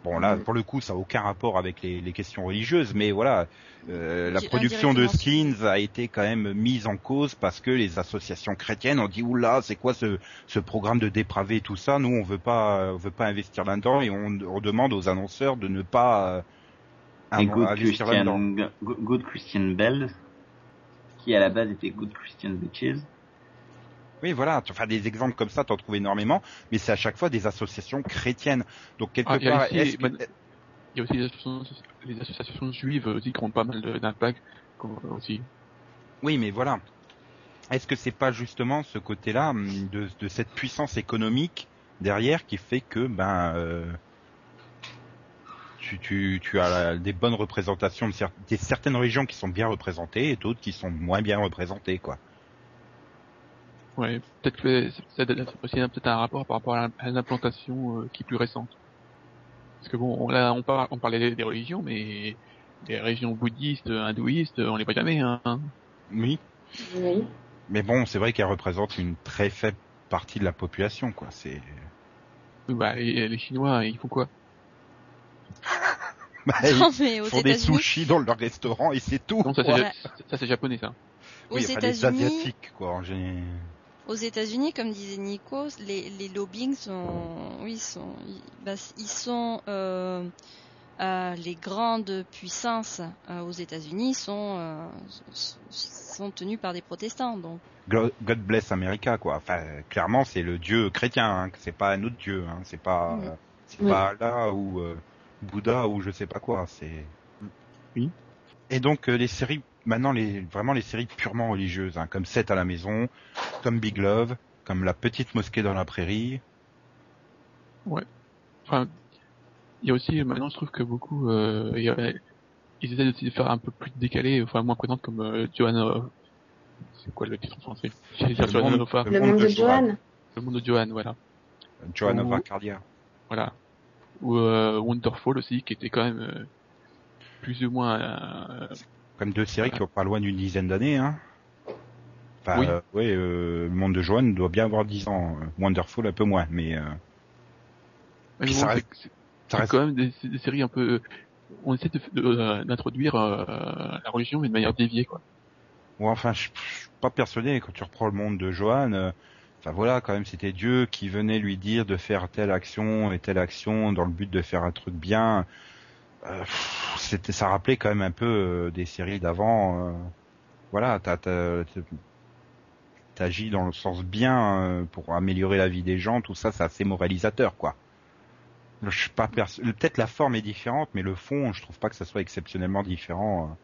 Bon là, Mhm. pour le coup, ça a aucun rapport avec les, les questions religieuses, mais voilà, euh, la production de skins a été quand même mise en cause parce que les associations chrétiennes ont dit oula, c'est quoi ce, ce programme de dépravé tout ça? Nous, on veut pas, on veut pas investir là-dedans et on, on demande aux annonceurs de ne pas euh, Et Good. Christian, Go- Good Christian Bells, qui à la base était Good Christian Bitches. Oui, voilà, enfin des exemples comme ça, t'en trouves énormément, mais c'est à chaque fois des associations chrétiennes. Donc quelque Ah, il y a part, aussi- que- Il y a aussi les associations, les associations juives aussi qui ont pas mal de- d'impact aussi. Oui, mais voilà. Est-ce que c'est pas justement ce côté-là hum, de, de cette puissance économique derrière qui fait que ben euh, tu, tu, tu as la- des bonnes représentations de cer- des certaines régions qui sont bien représentées et d'autres qui sont moins bien représentées quoi. Ouais, peut-être que ça a aussi un- peut-être un rapport par rapport à la- à l'implantation euh, qui est plus récente. Parce que bon, là on, par- on parlait des, des religions, mais les régions bouddhistes, hindouistes, on les voit jamais. Hein. Oui, Oui. mais bon, c'est vrai qu'elles représentent une très faible partie de la population quoi. C'est Oui, bah, les, les Chinois, ils font quoi? Bah, <laughs> ils Non, mais aux font des États-Unis, sushis dans leur restaurant et c'est tout. Non, ça c'est japonais ça. aux Oui, enfin, États-Unis, asiatiques quoi en général. aux États-Unis, comme disait Nico, les, les lobbying sont, oui, sont, ils, bah, ils sont, euh, euh, les grandes puissances euh, aux États-Unis sont, euh, sont tenues par des protestants, donc. God bless America quoi. Enfin clairement c'est le dieu chrétien, hein, c'est pas un autre dieu, hein, c'est pas euh, c'est Oui. pas Allah ou euh, Bouddha ou je sais pas quoi. C'est Oui. Et donc euh, les séries maintenant les vraiment les séries purement religieuses, hein, comme 7 à la maison, comme Big Love, comme La petite mosquée dans la prairie. Enfin, il y a aussi maintenant je trouve que beaucoup euh, il y a- ils essaient aussi de faire un peu plus décalé, enfin moins présente comme euh, Johanna. C'est quoi le titre en français? Le Johanna monde-. Le monde de Johan. Le monde de Johan, voilà. Joan of Ou- Arcadia. Voilà. Ou euh, Wonderfall aussi, qui était quand même euh, plus ou moins. euh, Comme deux séries qui ont pas loin d'une dizaine d'années. Hein. Enfin, Oui. euh, ouais, euh, le monde de Joanne doit bien avoir 10 ans. euh, Wonderful un peu moins, mais euh, mais bon, ça reste- ça quand même des, séries un peu. On essaie d'introduire la religion, mais de manière déviée, quoi. Ouais, enfin, je, suis pas persuadé quand tu reprends le monde de Johan. Enfin voilà, quand même, c'était Dieu qui venait lui dire de faire telle action et telle action dans le but de faire un truc bien. Euh, c'était, ça rappelait quand même un peu euh, des séries d'avant. euh, voilà, t'as, t'as, t'agis dans le sens bien pour améliorer la vie des gens. Tout ça, c'est assez moralisateur, quoi. Je suis pas Peut-être la forme est différente, mais le fond, je trouve pas que ça soit exceptionnellement différent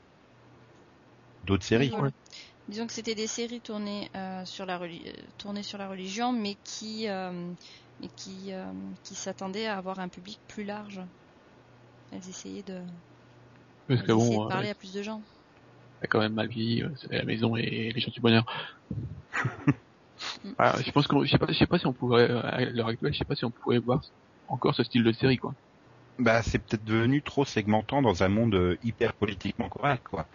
d'autres séries. Disons que c'était des séries tournées euh, sur la reli- euh, tournées sur la religion, mais qui euh, mais qui euh, qui s'attendaient à avoir un public plus large. Elles essayaient de, Parce elles que essayaient bon, de parler à plus de gens. t'as quand même mal vieilli, c'est la maison et les gens du bonheur. Voilà, <laughs> je pense que je sais pas, je sais pas si on pourrait à l'heure actuelle, je sais pas si on pourrait voir encore ce style de série, quoi. Bah, c'est peut-être devenu trop segmentant dans un monde hyper politiquement correct, quoi.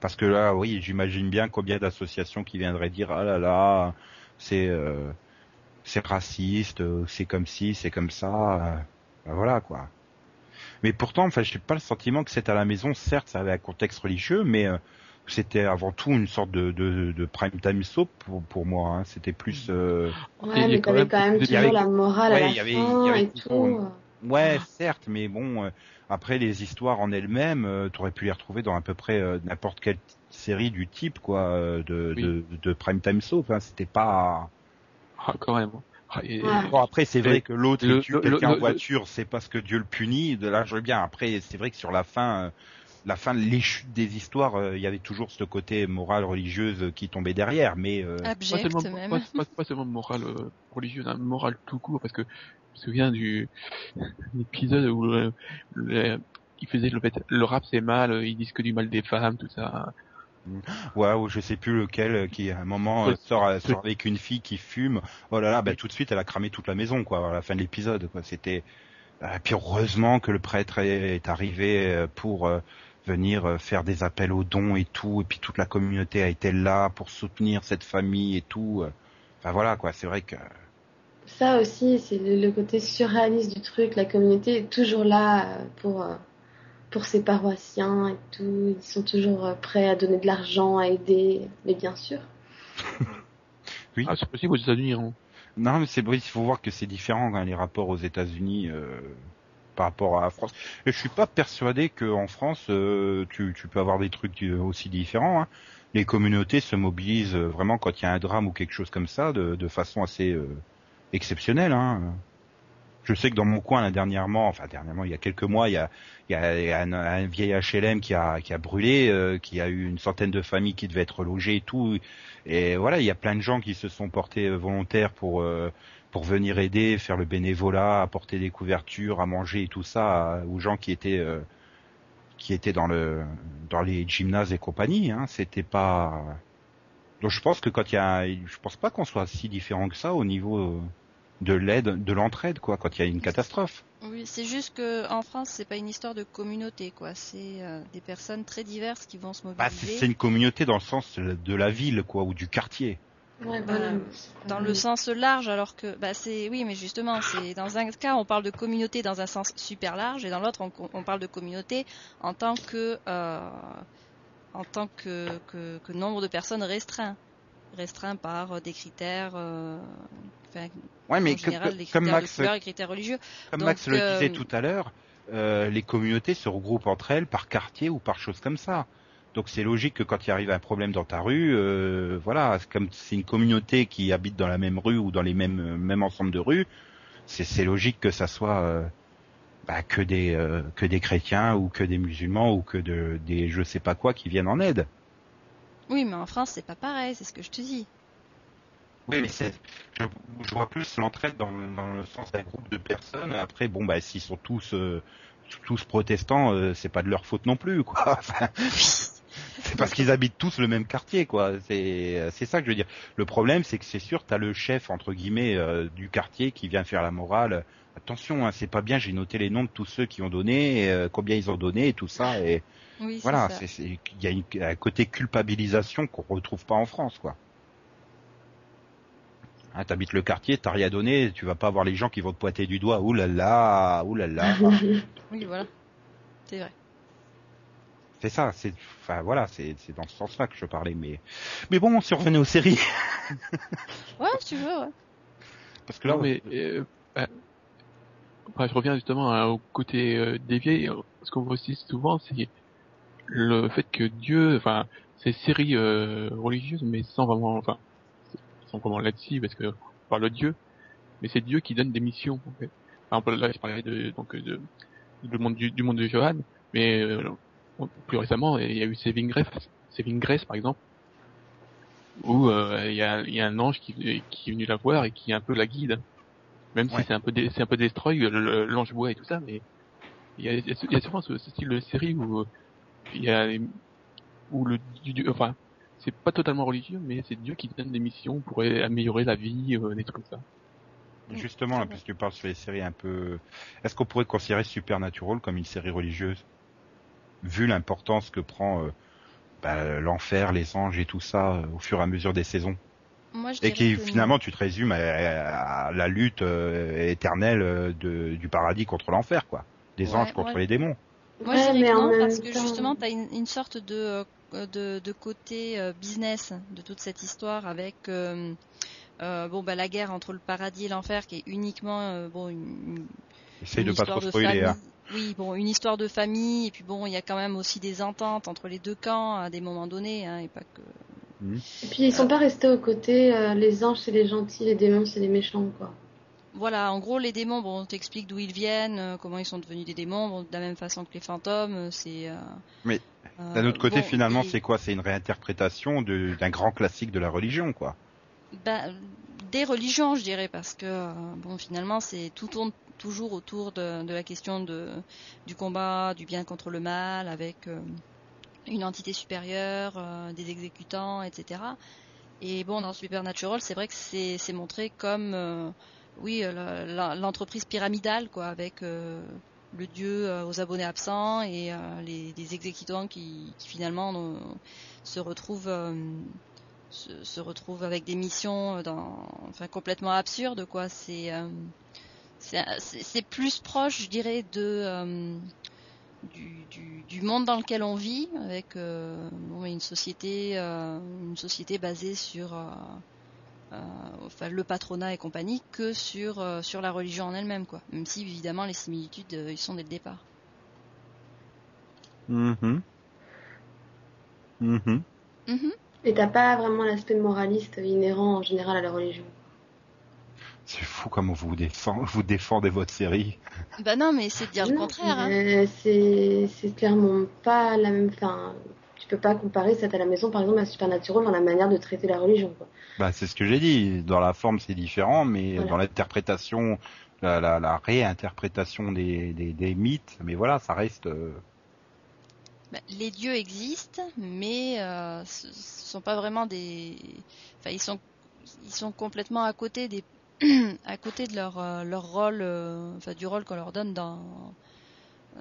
Parce que là, oui, j'imagine bien combien d'associations qui viendraient dire ah là là, c'est euh, c'est raciste, euh, c'est comme ci, c'est comme ça, euh, bah voilà quoi. Mais pourtant, enfin, j'ai pas le sentiment que c'est à la maison. Certes, ça avait un contexte religieux, mais euh, c'était avant tout une sorte de, de, de prime time soap pour, pour moi. hein. C'était plus euh, Ouais, mais quand t'avais même quand même toujours il y avait- la morale à la y avait- fin il y avait et toujours tout. Ouais, Ah. certes, mais bon, euh, après les histoires en elles-mêmes, euh, t'aurais pu les retrouver dans à peu près euh, n'importe quelle série du type, quoi, euh, de, Oui. de, de prime time soap. Hein, C'était pas. Ah, quand même. Ah, et- Ouais. Bon, après, c'est vrai que l'autre tue quelqu'un en voiture, c'est parce que Dieu le punit. De là, je veux bien. Après, c'est vrai que sur la fin, euh, la fin, les chutes des histoires, euh, il y avait toujours ce côté moral religieuse qui tombait derrière, mais. euh, pas seulement, même. pas, pas- pas seulement morale euh, religieuse, hein, morale tout court, parce que me souviens du <laughs> l'épisode où euh, le- il faisait le, le rap c'est mal, ils disent que du mal des femmes, tout ça. Ouais, ou je sais plus lequel euh, qui à un moment euh, sort, euh, sort avec une fille qui fume. Oh là là, bah tout de suite elle a cramé toute la maison quoi à la fin de l'épisode quoi. C'était puis heureusement que le prêtre est, arrivé pour venir faire des appels aux dons et tout et puis toute la communauté a été là pour soutenir cette famille et tout. Enfin voilà quoi, c'est vrai que ça aussi, c'est le, le côté surréaliste du truc. La communauté est toujours là euh, pour, euh, pour ses paroissiens et tout. Ils sont toujours euh, prêts à donner de l'argent, à aider. Mais bien sûr. <laughs> Oui. Ah, c'est possible aux États-Unis. Hein. Non, mais c'est vrai, il faut voir que c'est différent hein, les rapports aux États-Unis euh, par rapport à la France. Et je suis pas persuadé qu'en France, euh, tu, tu peux avoir des trucs aussi différents. hein. Les communautés se mobilisent vraiment quand il y a un drame ou quelque chose comme ça, de, de façon assez euh, exceptionnelle. Hein. Je sais que dans mon coin, là, dernièrement, enfin dernièrement, il y a quelques mois, il y a, un, vieil HLM qui a, brûlé, euh, qui a eu une centaine de familles qui devaient être logées et tout. Et voilà, il y a plein de gens qui se sont portés euh, volontaires pour euh, pour venir aider, faire le bénévolat, apporter des couvertures, à manger et tout ça aux gens qui étaient qui étaient dans le dans les gymnases et compagnie. Hein. C'était pas donc je pense que quand il y a, je pense pas qu'on soit si différent que ça au niveau euh, de l'aide, de l'entraide quoi, quand il y a une catastrophe. Oui, c'est juste que en France, c'est pas une histoire de communauté, quoi. C'est euh, des personnes très diverses qui vont se Bah, c'est mobiliser c'est une communauté dans le sens de la ville quoi ou du quartier. Ouais. C'est pas- dans le sens large, alors que bah c'est oui, mais justement, c'est dans un cas on parle de communauté dans un sens super large et dans l'autre on, on parle de communauté en tant que euh, en tant que, que, que nombre de personnes restreint, restreint par euh, des critères. euh, enfin, Ouais, mais en général, comme critères Max, de couleur et critères religieux. comme donc, Max le euh, disait tout à l'heure, euh, les communautés se regroupent entre elles par quartier ou par choses comme ça. Donc c'est logique que quand il arrive un problème dans ta rue, euh, voilà, comme c'est une communauté qui habite dans la même rue ou dans les mêmes mêmes ensembles de rues, c'est c'est logique que ça soit euh, bah, que des euh, que des chrétiens ou que des musulmans ou que de des je sais pas quoi qui viennent en aide. Oui, mais en France c'est pas pareil, c'est ce que je te dis. Oui, mais c'est, je, je vois plus l'entraide dans, le- dans le sens d'un groupe de personnes. Après, bon, bah, s'ils sont tous, euh, tous protestants, euh, c'est pas de leur faute non plus, quoi. <laughs> Enfin, c'est parce qu'ils habitent tous le même quartier, quoi. C'est, c'est ça que je veux dire. Le problème, c'est que c'est sûr, t'as le chef entre guillemets euh, du quartier qui vient faire la morale. Attention, hein, c'est pas bien. J'ai noté les noms de tous ceux qui ont donné, et, euh, combien ils ont donné, et tout ça. Et Oui, c'est voilà, ça. c'est, c'est, il y a une- un côté culpabilisation qu'on retrouve pas en France, quoi. Hein, T'habites le quartier, t'as rien donné, tu vas pas avoir les gens qui vont te pointer du doigt. Ouh là là, ouh là là. <laughs> Oui, voilà. C'est vrai. c'est ça, c'est, enfin voilà, c'est, dans ce sens-là que je parlais. Mais, mais bon, si on revenait aux séries, Ouais, si tu veux, ouais. parce que là, Non, mais euh, je reviens justement au côté euh, dévié. Ce qu'on voit aussi souvent, c'est le fait que Dieu, enfin, ces séries euh, religieuses, mais sans vraiment, enfin, sans vraiment là-dessus, parce que on parle de Dieu, mais c'est Dieu qui donne des missions. En fait. Par exemple, là, je parlais de donc du monde du, monde de Johan, mais euh, plus récemment, il y a eu Saving Grace, Saving Grace par exemple, où euh, il y, a, il y a un ange qui, qui est venu la voir et qui est un peu la guide. Même Ouais. si c'est un peu c'est un peu destroy l'ange bois et tout ça, mais il y a, il y a- souvent ce, ce style de série où euh, il y a où le Dieu- enfin c'est pas totalement religieux, mais c'est Dieu qui donne des missions pour améliorer la vie, euh, des trucs comme ça. justement, là, puisque tu parles sur les séries un peu, est-ce qu'on pourrait considérer Supernatural comme une série religieuse, vu l'importance que prend euh, bah, l'enfer, les anges et tout ça euh, au fur et à mesure des saisons? Moi, je Et qui que finalement tu te résumes à, à la lutte euh, éternelle euh, de, du paradis contre l'enfer quoi, des Ouais, anges contre ouais. les démons. Moi, Ouais, je dirais que non, parce que temps- justement, tu as une, une sorte de, euh, de, de côté euh, business de toute cette histoire avec euh, euh, bon, bah, la guerre entre le paradis et l'enfer qui est uniquement euh, bon, une, Essaye une de pas histoire trop de spoiler. famille. Hein. Oui, bon, une histoire de famille, et puis bon, il y a quand même aussi des ententes entre les deux camps à des moments donnés, hein, et pas que. Et puis ils sont pas restés aux côtés, euh, les anges c'est les gentils, les démons c'est les méchants quoi. Voilà, en gros, les démons, bon, on t'explique d'où ils viennent, euh, comment ils sont devenus des démons, bon, de la même façon que les fantômes, euh, c'est. euh, Mais, D'un autre côté bon, finalement et- c'est quoi? C'est une réinterprétation de- d'un grand classique de la religion quoi. Ben, des religions, je dirais, parce que euh, bon, finalement, c'est tout tourne toujours autour de, de la question de du combat du bien contre le mal, avec euh, une entité supérieure, euh, des exécutants, etc. Et bon, dans Supernatural, c'est vrai que c'est montré comme euh, oui euh, l'entreprise pyramidale, quoi, avec le dieu aux abonnés absents et les, exécutants qui, finalement se retrouvent se, se retrouvent avec des missions dans, enfin complètement absurdes quoi. C'est c'est c'est- plus proche, je dirais, de du, du, du monde dans lequel on vit, avec euh, une société euh, une société basée sur euh, euh, enfin le patronat et compagnie que sur euh, sur la religion en elle-même quoi. Même si évidemment les similitudes euh, ils sont dès le départ. Mhm. Mhm. Mhm. Et t'as pas vraiment l'aspect moraliste inhérent en général à la religion? C'est fou comment vous défend, vous défendez votre série. Bah non, mais c'est de dire le contraire. Hein. c'est clairement pas la même. Enfin, tu peux pas comparer ça à la maison, par exemple, à Supernatural dans la manière de traiter la religion. Quoi. Bah, c'est ce que j'ai dit. Dans la forme, c'est différent, mais Voilà. dans l'interprétation, la, la, la réinterprétation des, des, des mythes, mais voilà, ça reste. euh, Bah, les dieux existent, mais euh, ce ce sont pas vraiment des. Enfin, ils sont ils sont complètement à côté des <clears throat> à côté de leur euh, leur rôle, euh, enfin du rôle qu'on leur donne dans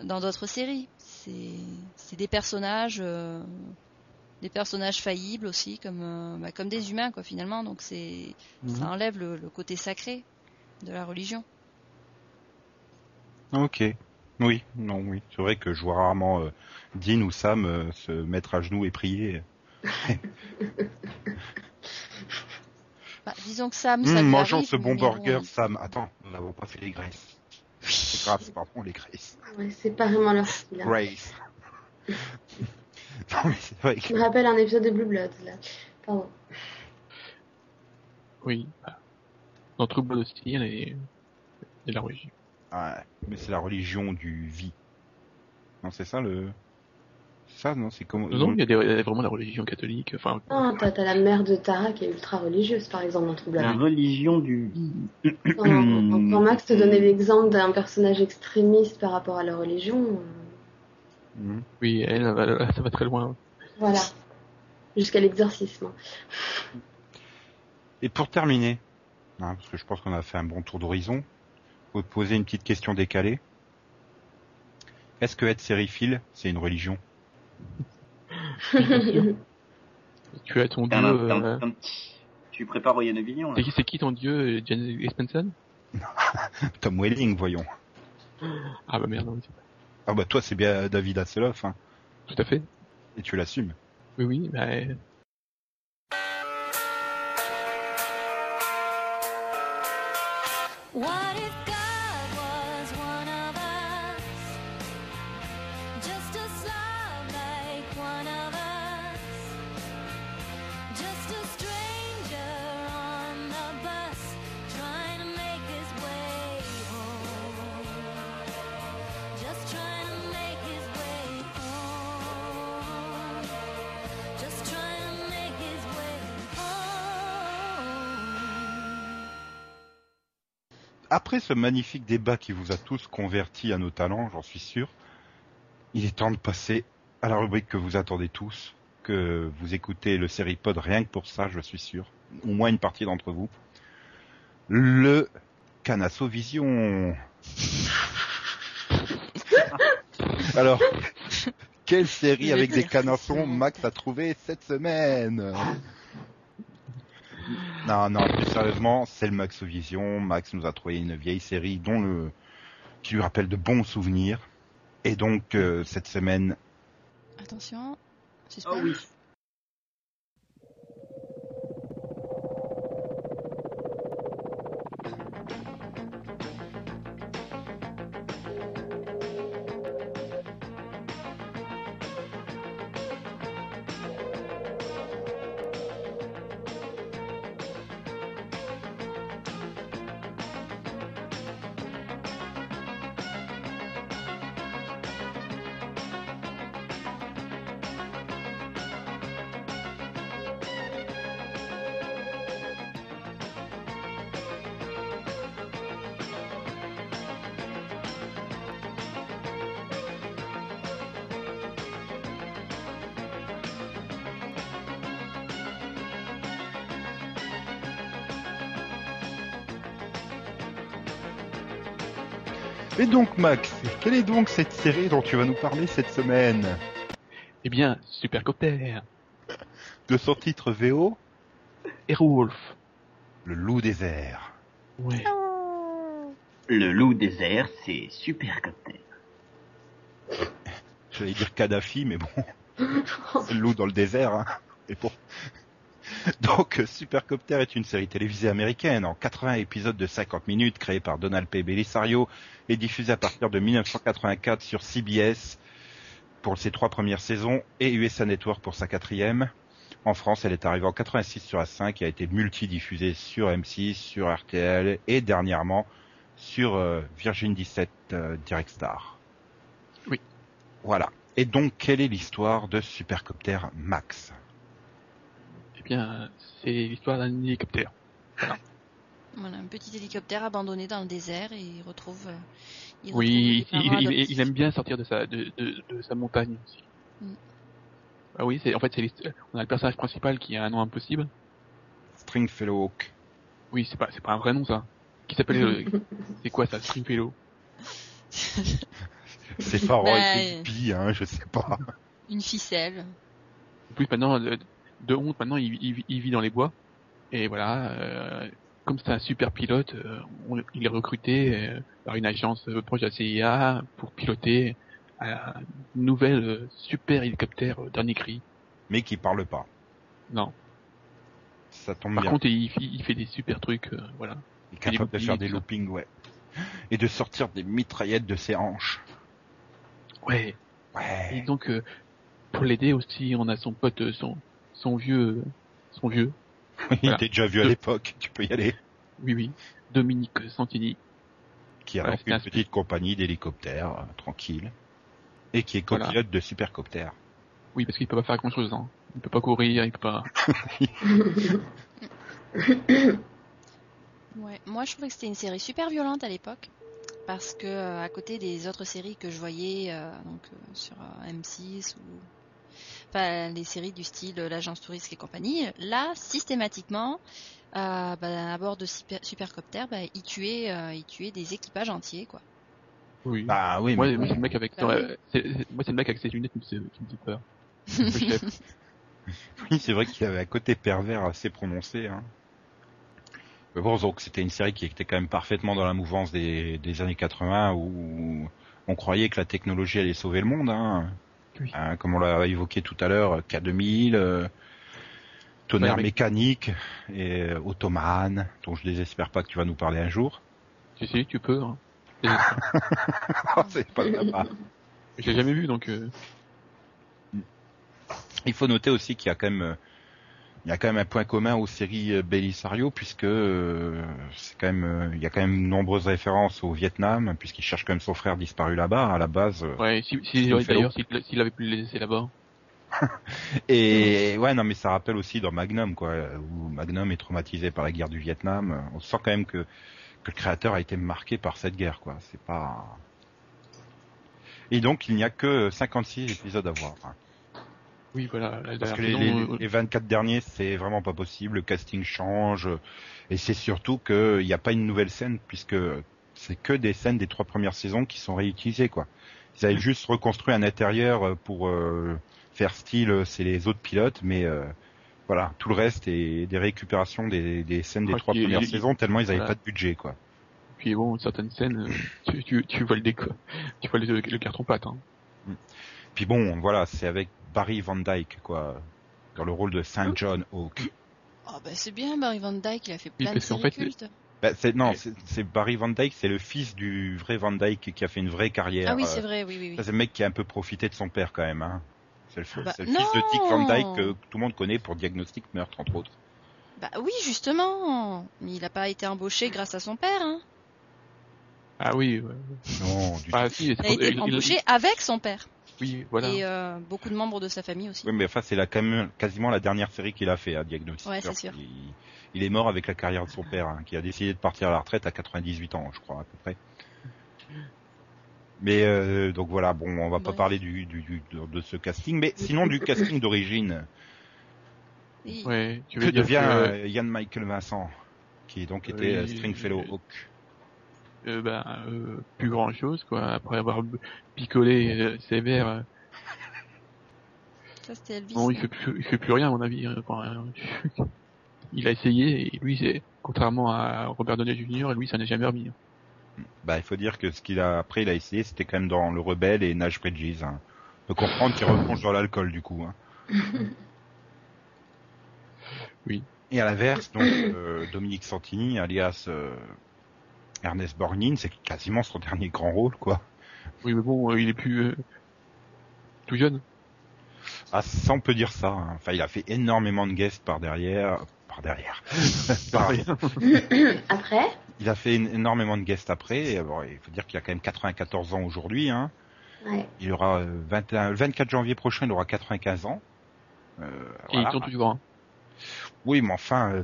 dans d'autres séries. C'est c'est des personnages euh, des personnages faillibles aussi comme euh, bah, comme des humains quoi finalement. Donc c'est ça enlève le, le côté sacré de la religion. Ok. Oui, non, oui. C'est vrai que je vois rarement euh, Dean ou Sam euh, se mettre à genoux et prier. <laughs> Bah, disons que Sam, Hum, ça mangeons arrive, ce bon bon, burger, il- Sam. Attends, nous n'avons pas fait les graisses. C'est grave, pardon, les graisses. Ouais, c'est pas vraiment leur style. hein. Grace. <laughs> non, mais c'est vrai que... Je me rappelle un épisode de Blue Blood là. Pardon. Oui. Dans True Blood aussi, il y a les- il y a la religion. Ouais, mais c'est la religion du vie. Non, c'est ça le... Ça, non, c'est comment... Non, non, il y a des- vraiment la religion catholique. Enfin, Non, t'as t'as la mère de Tara qui est ultra religieuse, par exemple, dans Blood. La religion du Quand, quand Max te donnait l'exemple d'un personnage extrémiste par rapport à la religion, euh, Mhm. oui, elle, va- ça va très loin. voilà. Jusqu'à l'exorcisme. Et pour terminer, hein, parce que je pense qu'on a fait un bon tour d'horizon, vous poser une petite question décalée. Est-ce que être sériephile, c'est une religion? <laughs> Tu as ton dieu. Euh, t'as un petit- Tu prépares Yannovillon, là C'est qui, c'est qui ton dieu, Jan Espenson <laughs> Tom Welling, voyons. Ah bah merde, non, c'est pas- Ah bah toi, c'est bien David Hasselhoff, hein, tout à fait. et tu l'assumes. Oui, oui, bah, What if ce magnifique débat qui vous a tous convertis à nos talents, j'en suis sûr, il est temps de passer à la rubrique que vous attendez tous, que vous écoutez le Seripod rien que pour ça, je suis sûr, au moins une partie d'entre vous. Le Canasso Vision. <laughs> Alors, quelle série avec des canassons Max a trouvé cette semaine? Non, non, plus sérieusement, c'est le Maxovision. Max nous a trouvé une vieille série dont le, qui lui rappelle de bons souvenirs. Et donc, euh, cette semaine, Attention, suspense. Oh oui. Et donc Max, quelle est donc cette série dont tu vas nous parler cette semaine eh bien, super copter. De son titre VO Airwolf. Le loup des airs. Ouais. Le loup des airs, c'est Supercopter. J'allais dire Kadhafi, mais bon, c'est le loup dans le désert. Hein. Bon. Donc, Supercopter est une série télévisée américaine en 80 épisodes de 50 minutes créée par Donald P. Bellisario et diffusée à partir de 1984 sur CBS pour ses trois premières saisons et USA Network pour sa quatrième. En France, elle est arrivée en 86 sur A5 et a été multidiffusée sur M6, sur RTL et dernièrement sur euh, Virgin 17 euh, Direct Star. Oui. Voilà. Et donc, quelle est l'histoire de Supercopter Max? Bien, c'est l'histoire d'un hélicoptère. Voilà, un petit hélicoptère abandonné dans le désert et il retrouve. euh, il Oui, retrouve il, aime bien sortir de sa, de, de, de sa montagne aussi. Mm. Ah oui, c'est, en fait, c'est on a le personnage principal qui a un nom impossible. Stringfellow Hawk. Oui, c'est pas, c'est pas un vrai nom ça. Qui s'appelle, euh, <laughs> c'est quoi ça, Stringfellow? <laughs> C'est Farrell Bah, et Pi, hein, je sais pas. Une ficelle. En plus, maintenant, de, honte, maintenant, il, il- il vit dans les bois. Et voilà, euh, comme c'est un super pilote, euh, on- il est recruté euh, par une agence euh, proche de la CIA pour piloter un nouvel euh, super hélicoptère euh, dernier cri. Mais qui parle pas. Non. Ça tombe Par bien. contre, il, il fait des super trucs, euh, voilà. Il est capable de faire et des loopings, ouais. Et de sortir des mitraillettes de ses hanches. Ouais. Et Ouais. donc, euh, pour l'aider aussi, on a son pote, son, son vieux, son vieux, Il Voilà. était déjà vu à l'époque, tu peux y aller. oui oui, Dominique Santini. Qui a un une petite compagnie d'hélicoptères, euh, tranquille. Et qui est Voilà. copilote de supercoptères. Oui, parce qu'il peut pas faire grand chose, hein. Il peut pas courir, il peut pas. <laughs> Ouais, moi je trouvais que c'était une série super violente à l'époque parce que euh, à côté des autres séries que je voyais euh, donc euh, sur euh, M6 ou enfin les séries du style euh, l'agence touriste et compagnie, là systématiquement euh, bah, à bord de super, supercoptères, bah, ils tuaient euh, ils tuaient des équipages entiers quoi. Oui. Bah oui, moi, mais moi, c'est le mec avec, Bah non, oui. c'est- c'est- moi, c'est le mec avec ses lunettes qui me, fait- peur. <laughs> Oui, c'est vrai qu'il avait un côté pervers assez prononcé. Hein. Mais bon, donc c'était une série qui était quand même parfaitement dans la mouvance des, des années 80 où on croyait que la technologie allait sauver le monde. Hein. Oui. Hein, comme on l'a évoqué tout à l'heure, K2000, euh, tonnerre Ouais, mécanique et euh, Ottoman, dont je désespère pas que tu vas nous parler un jour. si, si, tu peux, hein. <laughs> Et- c'est pas sympa. L'ai jamais vu, donc, euh, Il faut noter aussi qu'il y a quand même euh, il y a quand même un point commun aux séries euh, Belisario puisque euh, c'est quand même euh, il y a quand même de nombreuses références au Vietnam puisqu'il cherche quand même son frère disparu là-bas à la base euh. ouais, si, si, ouais, d'ailleurs, s'il avait pu le laisser là-bas. <laughs> et ouais non mais ça rappelle aussi dans Magnum quoi où Magnum est traumatisé par la guerre du Vietnam on sent quand même que que le créateur a été marqué par cette guerre quoi c'est pas et donc il n'y a que 56 épisodes à voir hein. Oui, voilà. La Parce que les, les- euh, les 24 derniers, c'est vraiment pas possible. Le casting change. Et c'est surtout qu'il n'y a pas une nouvelle scène, puisque c'est que des scènes des trois premières saisons qui sont réutilisées, quoi. Ils avaient Mm. juste reconstruit un intérieur pour euh, faire style, euh, c'est les autres pilotes, mais euh, voilà, tout le reste est des récupérations des, des scènes des Ouais, trois premières saisons, tellement ils n'avaient voilà. pas de budget, quoi. Puis bon, certaines scènes, euh, tu, tu, tu vois le déco, tu vois le, le carton pâte. Hein. Puis bon, voilà, c'est avec Barry Van Dyke, quoi, dans le rôle de Saint John Hawke. Oh bah c'est bien Barry Van Dyke, il a fait Oui, plein de parce qu'en séries fait, cultes. Bah, c'est non, c'est c'est Barry Van Dyke, c'est le fils du vrai Van Dyke qui a fait une vraie carrière. Ah oui, euh, c'est vrai, oui oui Ça, oui. c'est le mec qui a un peu profité de son père quand même. Hein. C'est le, Bah, c'est le fils de Dick Van Dyke que tout le monde connaît pour Diagnostic Meurtre entre autres. Bah oui, justement. Mais il a pas été embauché grâce à son père hein. Ah oui, ouais. Non, du ah si, Il a été il- il- embauché avec son père Oui, voilà. et euh, beaucoup de membres de sa famille aussi. Oui, mais enfin, c'est la, quand même quasiment la dernière série qu'il a fait à Diagnostic Ouais, c'est sûr. Il, il est mort avec la carrière de son père, hein, qui a décidé de partir à la retraite à 98 ans, je crois à peu près. Mais euh, donc voilà, bon, on va pas parler du, du, du- de, de ce casting, mais sinon du casting d'origine. Tu Que veux dire devient que, euh, Ian Michael Vincent, qui donc était euh, Oui, Stringfellow euh, Hawk. Euh, ben, euh, plus grand chose, quoi. Après avoir picolé euh, sévère, euh, Ça c'était Elvis. bon, il fait plus, il fait plus rien, à mon avis. hein. Enfin, euh, <laughs> il a essayé et lui, c'est contrairement à Robert Downey Jr., lui, ça n'a jamais remis. Bah, il faut dire que ce qu'il a après, il a essayé, c'était quand même dans le Rebelle et Nash Bridges. Hein. On peut comprendre qu'il replonge dans l'alcool du coup. Hein. Oui. Et à l'inverse, donc euh, Dominique Santini, alias euh, Ernest Borgnine, c'est quasiment son dernier grand rôle, quoi. Oui, mais bon, euh, il est plus euh, tout jeune. Ah, ça on peut dire ça. hein. Enfin, il a fait énormément de guests par derrière, par derrière. <laughs> Par- <laughs> Après, il a fait éno- énormément de guests après. Et, bon, il faut dire qu'il a quand même 94 ans aujourd'hui. Hein. ouais. Il aura euh, 21, le 24 janvier prochain, il aura 95 ans. Euh, Et voilà. ils sont toujours. Hein. Oui, mais enfin, euh,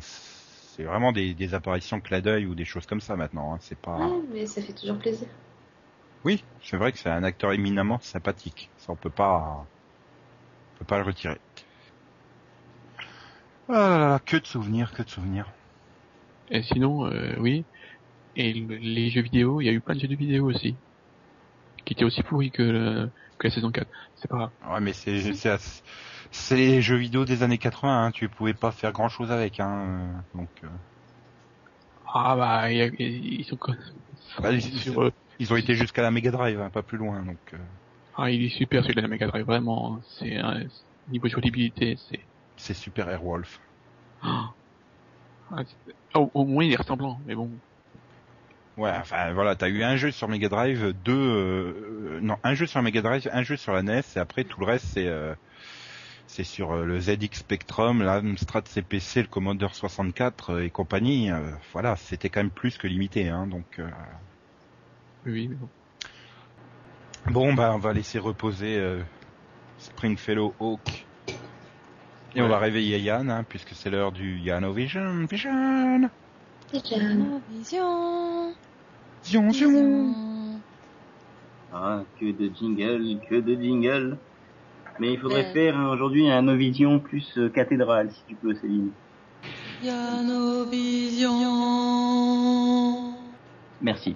c'est vraiment des, des apparitions clin d'œil ou des choses comme ça maintenant. Hein. C'est pas. Ouais, mais ça fait toujours plaisir. Oui, c'est vrai que c'est un acteur éminemment sympathique. Ça, on peut pas, on peut pas le retirer. Ah là là, que de souvenirs, que de souvenirs. Et sinon, euh, oui. Et le- les jeux vidéo, il y a eu plein de jeux vidéo aussi. Qui étaient aussi pourris que, le- que la saison 4. C'est pas grave. Ouais, mais c'est, c'est les jeux vidéo des années 80. Hein. Tu pouvais pas faire grand chose avec. Hein. Donc, euh, Ah bah, il y a- ils sont Bah, ils- sur, euh, ils ont été jusqu'à la Mega Drive, hein, pas plus loin. Donc, euh, Ah, il est super celui de la Mega Drive, vraiment. C'est un niveau jouabilité, c'est. c'est Super Airwolf. Ah, au, au moins il est ressemblant, mais bon. Ouais, enfin voilà, t'as eu un jeu sur Mega Drive, deux, euh, non, un jeu sur Mega Drive, un jeu sur la NES, et après tout le reste c'est euh, c'est sur euh, le ZX Spectrum, l'Amstrad CPC, le Commodore 64 euh, et compagnie. euh, voilà, c'était quand même plus que limité, hein, donc. euh, Oui, mais bon. Bon, bah on va laisser reposer euh, Springfellow Hawk. Et on va réveiller Yann, hein, puisque c'est l'heure du Yanovision, Vision. Vision. Zion, zion. Vision. Ah, que de jingle, que de jingle. Mais il faudrait faire hein, aujourd'hui un Novision plus euh, cathédrale, si tu peux, Céline. Yanovision. Merci.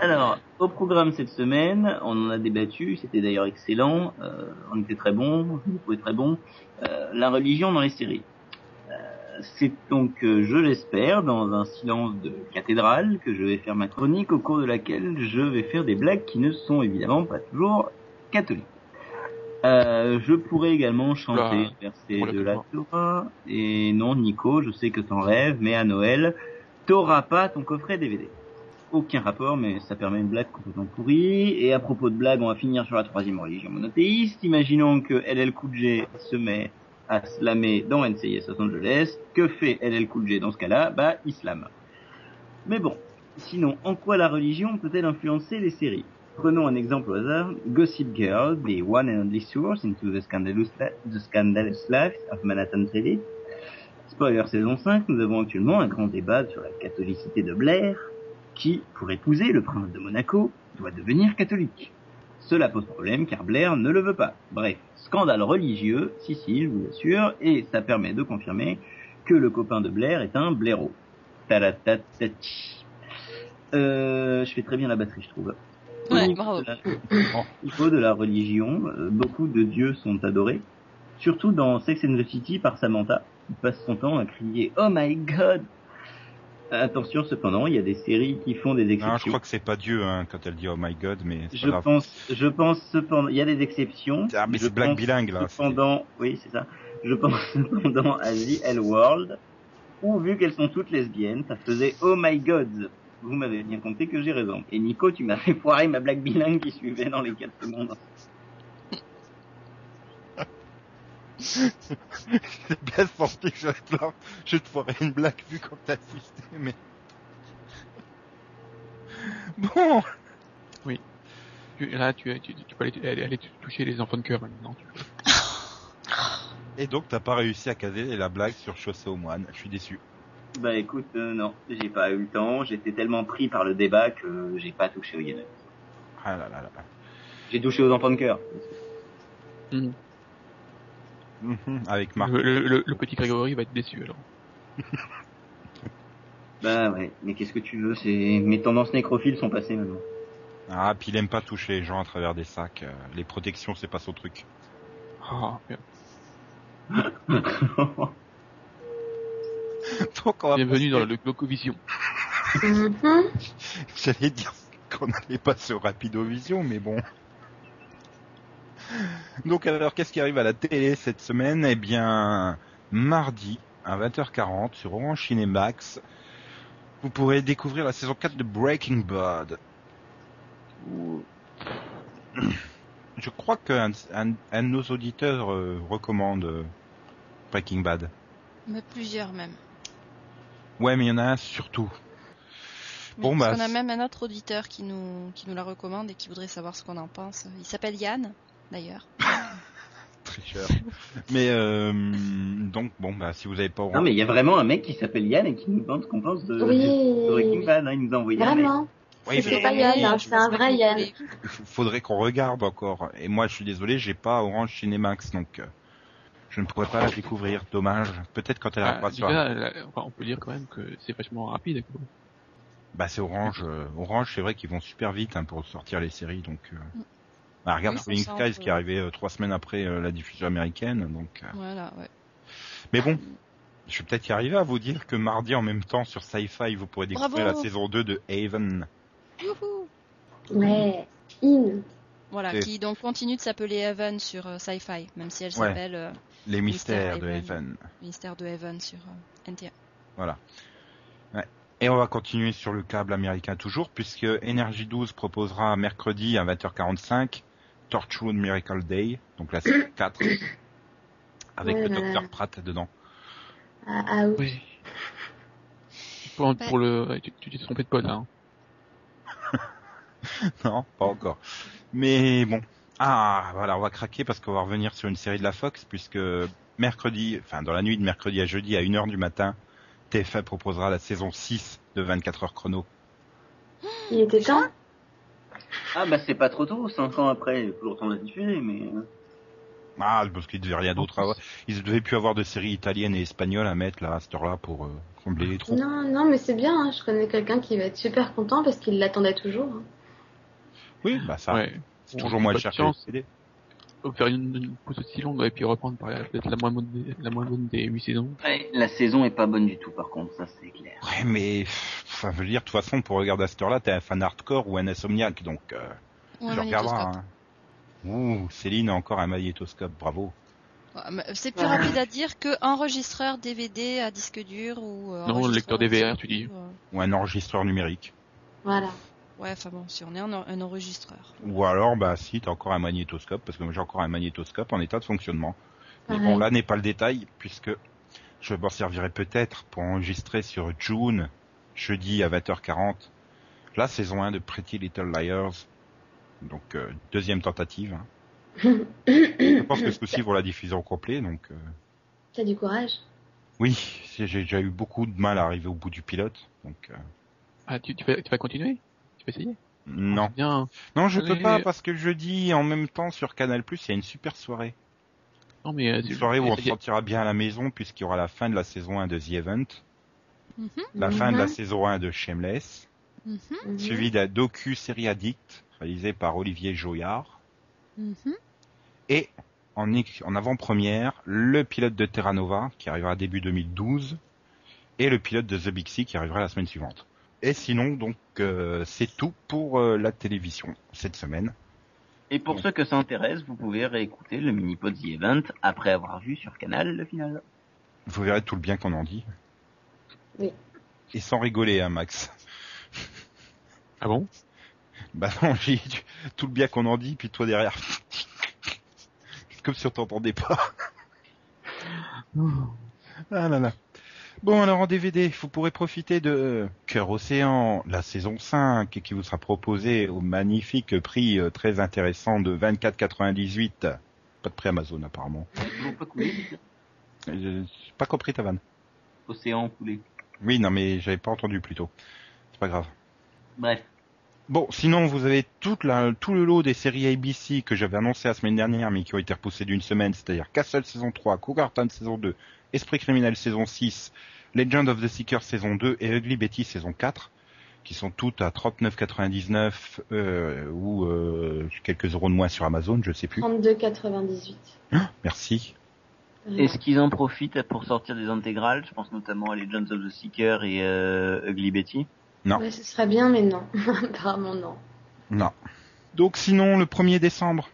Alors, au programme cette semaine, on en a débattu, c'était d'ailleurs excellent, euh, on était très bon, vous pouvez très bon, euh, la religion dans les séries. Euh, C'est donc, je l'espère, dans un silence de cathédrale que je vais faire ma chronique au cours de laquelle je vais faire des blagues qui ne sont évidemment pas toujours catholiques. Euh, je pourrais également chanter un verset pour la de la Torah. Et non, Nico, je sais que t'en rêves, mais à Noël, t'auras pas ton coffret DVD. Aucun rapport, mais ça permet une blague complètement pourrie. Et à propos de blagues, on va finir sur la troisième religion monothéiste. Imaginons que LL Cool J se met à slammer dans NCIS Los Angeles. Que fait LL Cool J dans ce cas-là? Bah, il slame. Mais bon, sinon, en quoi la religion peut-elle influencer les séries? Prenons un exemple au hasard. Gossip Girl, the one and only source into the scandalous, the of Manhattan Trading. Spoiler saison 5, nous avons actuellement un grand débat sur la catholicité de Blair, qui, pour épouser le prince de Monaco, doit devenir catholique. Cela pose problème car Blair ne le veut pas. Bref, scandale religieux, si si, je vous assure, et ça permet de confirmer que le copain de Blair est un blaireau. Euh, je fais très bien la batterie, je trouve. Au Ouais, niveau bravo. de la- Au niveau de la religion, euh, beaucoup de dieux sont adorés. Surtout dans Sex and the City par Samantha, qui passe son temps à crier Oh my god Attention cependant, il y a des séries qui font des Non, je exceptions. crois que c'est pas Dieu hein, quand elle dit Oh my God, mais c'est Je pas grave. pense, je pense cependant, il y a des exceptions. Ah, mais Je c'est blague pense bilingue là. Cependant, oui, c'est ça. Je pense <laughs> cependant à The L World, où vu qu'elles sont toutes lesbiennes, ça faisait Oh my God. Vous m'avez bien compris que j'ai raison. Et Nico, tu m'as fait foirer ma blague bilingue qui suivait dans les 4 secondes. C'est bien senti que je vais te. Je te ferai une blague vu quand t'as assisté, mais. Bon. Tu- Là, tu, tu, tu peux aller, aller, aller toucher les enfants de cœur maintenant. tu peux. Et donc t'as pas réussi à caser la blague sur Chaussée aux moines. Je suis déçu. Bah écoute, euh, non, j'ai pas eu le temps. J'étais tellement pris par le débat que j'ai pas touché au Yémen. Ah là là là. J'ai touché aux enfants de cœur. Mhm. Mhm, Avec Marc. Le, le- le- le petit Grégory va être déçu alors. <laughs> Bah ouais, mais qu'est-ce que tu veux? C'est mes tendances nécrophiles sont passées maintenant. Ah, puis il aime pas toucher les gens à travers des sacs. euh, Les protections, c'est pas son truc. Ah, merde. <laughs> <laughs> Donc on va Bienvenue passer- dans le Glocovision. Mhm. <laughs> J'allais dire qu'on n'allait pas sur Rapidovision, mais bon. Donc alors, qu'est-ce qui arrive à la télé cette semaine? Eh bien, mardi à 20h40 sur Orange Cinemax, vous pourrez découvrir la saison 4 de Breaking Bad. Je crois qu'un un, un de nos auditeurs euh, recommande euh, Breaking Bad. Mais plusieurs même. Ouais, mais il y en a un surtout. Mais Bon, bah, qu'on a même un autre auditeur qui nous, qui nous la recommande et qui voudrait savoir ce qu'on en pense. Il s'appelle Yann, d'ailleurs. <laughs> Tricheur. mais euh, donc bon, bah si vous avez pas Non, mais il y a vraiment un mec qui s'appelle Yann et qui nous demande ce qu'on pense de, de Breaking Oui, Bad. Hein. Il nous a envoyé vraiment. Oui, C'est mais pas Yann, hein, c'est un vrai Yann. il faudrait qu'on regarde encore. Et moi, je suis désolé, j'ai pas Orange Cinemax, donc euh, je ne pourrais pas la découvrir. Dommage. Peut-être quand elle Ah, arrivera sur. la- enfin, on peut dire quand même que c'est vachement rapide. quoi. Bah c'est Orange. euh, Orange, c'est vrai qu'ils vont super vite hein, pour sortir les séries, donc. euh, Bah, regarde Oui, Skies qui est arrivé euh, trois semaines après euh, la diffusion américaine, donc. euh, Voilà, ouais. Mais bon, je vais peut-être y arriver à vous dire que mardi en même temps sur Sci-Fi, vous pourrez découvrir Bravo la saison 2 de Haven. Youhou Ouais. In. Voilà, Et- qui donc continue de s'appeler Evan sur euh, Sci-Fi, même si elle Ouais. s'appelle euh, Les Mystère mystères de Haven. Haven. Ministère de Evan sur euh, NTA. Voilà. Ouais. Et on va continuer sur le câble américain toujours, puisque Energy 12 proposera mercredi à 20h45 Torchwood Miracle Day, donc la série 4, avec Ouais, le docteur Pratt dedans. Ah, ah oui. Oui. Pour, pour le, tu t'es trompé de pote là. Hein. <laughs> non, pas encore. Mais bon. Ah, voilà, on va craquer parce qu'on va revenir sur une série de la Fox, puisque mercredi, enfin dans la nuit de mercredi à jeudi à 1h du matin, TF1 proposera la saison 6 de 24 heures chrono. Il était temps? Ah, bah c'est pas trop tôt, 5 ans après, il y a toujours temps de la diffuser, mais. euh, Ah, parce qu'ils devaient rien d'autre avoir. Ils devaient plus avoir de séries italiennes et espagnoles à mettre là à cette heure-là pour euh, combler les trous. Non, non, mais c'est bien. hein. Je connais quelqu'un qui va être super content parce qu'il l'attendait toujours. hein. Oui, bah ça, Ouais. c'est toujours moins cher que. CD. Faire une, une pause aussi longue et puis reprendre par peut-être la moins bonne des, la moins bonne des 8 saisons. ouais, la saison est pas bonne du tout, par contre, ça c'est clair. Ouais, mais je veux dire, de toute façon, pour regarder à cette heure-là, t'es un fan hardcore ou un insomniaque, donc euh, Ou un tu regarderas. magnétoscope. Hein. Ouh, Céline a encore un magnétoscope, bravo. Ouais, C'est plus rapide à dire que enregistreur DVD à disque dur ou. euh, Non, lecteur DVR, tu dis. euh. Ou un enregistreur numérique. Voilà. Ouais, enfin bon, si on est un, un enregistreur. Ou alors, bah si, t'as encore un magnétoscope, parce que moi j'ai encore un magnétoscope en état de fonctionnement. Mais Pareil. bon, là n'est pas le détail, puisque je m'en servirai peut-être pour enregistrer sur June, jeudi à 20h40, la saison 1 de Pretty Little Liars. Donc, euh, deuxième tentative. hein. <coughs> Je pense que ce coup-ci, la diffuser au complet, donc... euh, T'as du courage. Oui, j'ai j'ai déjà eu beaucoup de mal à arriver au bout du pilote, donc... euh, Ah, tu, tu, vas, tu vas continuer? Tu vas essayer? Non. Bien. Non, je peux pas, parce que jeudi, en même temps, sur Canal+, il y a une super soirée. Non, mais, euh, Une soirée où on se sentira bien à la maison, puisqu'il y aura la fin de la saison 1 de The Event, Mhm, la fin de la Mhm. saison 1 de Shameless, mhm, Mhm. suivi d'un docu-série Addict, réalisé par Olivier Joyard, et en, avant-première, le pilote de Terra Nova, qui arrivera début 2012, et le pilote de The Big Sea, qui arrivera la semaine suivante. Et sinon, donc, euh, c'est tout pour euh, la télévision cette semaine. Et pour ceux que ça intéresse, vous pouvez réécouter le mini-pod The Event après avoir vu sur Canal le final. Vous verrez tout le bien qu'on en dit. Oui. Et sans rigoler, hein, Max. Ah bon? Bah non, j'ai tout le bien qu'on en dit, puis toi derrière. C'est <laughs> comme si on t'entendait pas. Ah là là. Bon, alors en DVD, vous pourrez profiter de Cœur Océan, la saison 5, qui vous sera proposée au magnifique prix euh, très intéressant de 24,98. Pas de prix Amazon apparemment. Pas coulé, Euh, j'ai pas compris ta vanne. Océan coulé. Oui, non mais j'avais pas entendu plus tôt. C'est pas grave. Bref. Bon, sinon vous avez toute la, tout le lot des séries ABC que j'avais annoncé la semaine dernière mais qui ont été repoussées d'une semaine, c'est-à-dire Castle saison 3, Cougar Town saison 2, Esprit criminel saison 6, Legend of the Seeker saison 2 et Ugly Betty saison 4, qui sont toutes à 39,99 euh, ou euh, quelques euros de moins sur Amazon, je sais plus. 32,98. Merci. Est-ce qu'ils en profitent pour sortir des intégrales Je pense notamment à Legends of the Seeker et euh, Ugly Betty? Non. Ouais, ce serait bien, mais non. <laughs> Apparemment, non. Non. Donc sinon, le 1er décembre,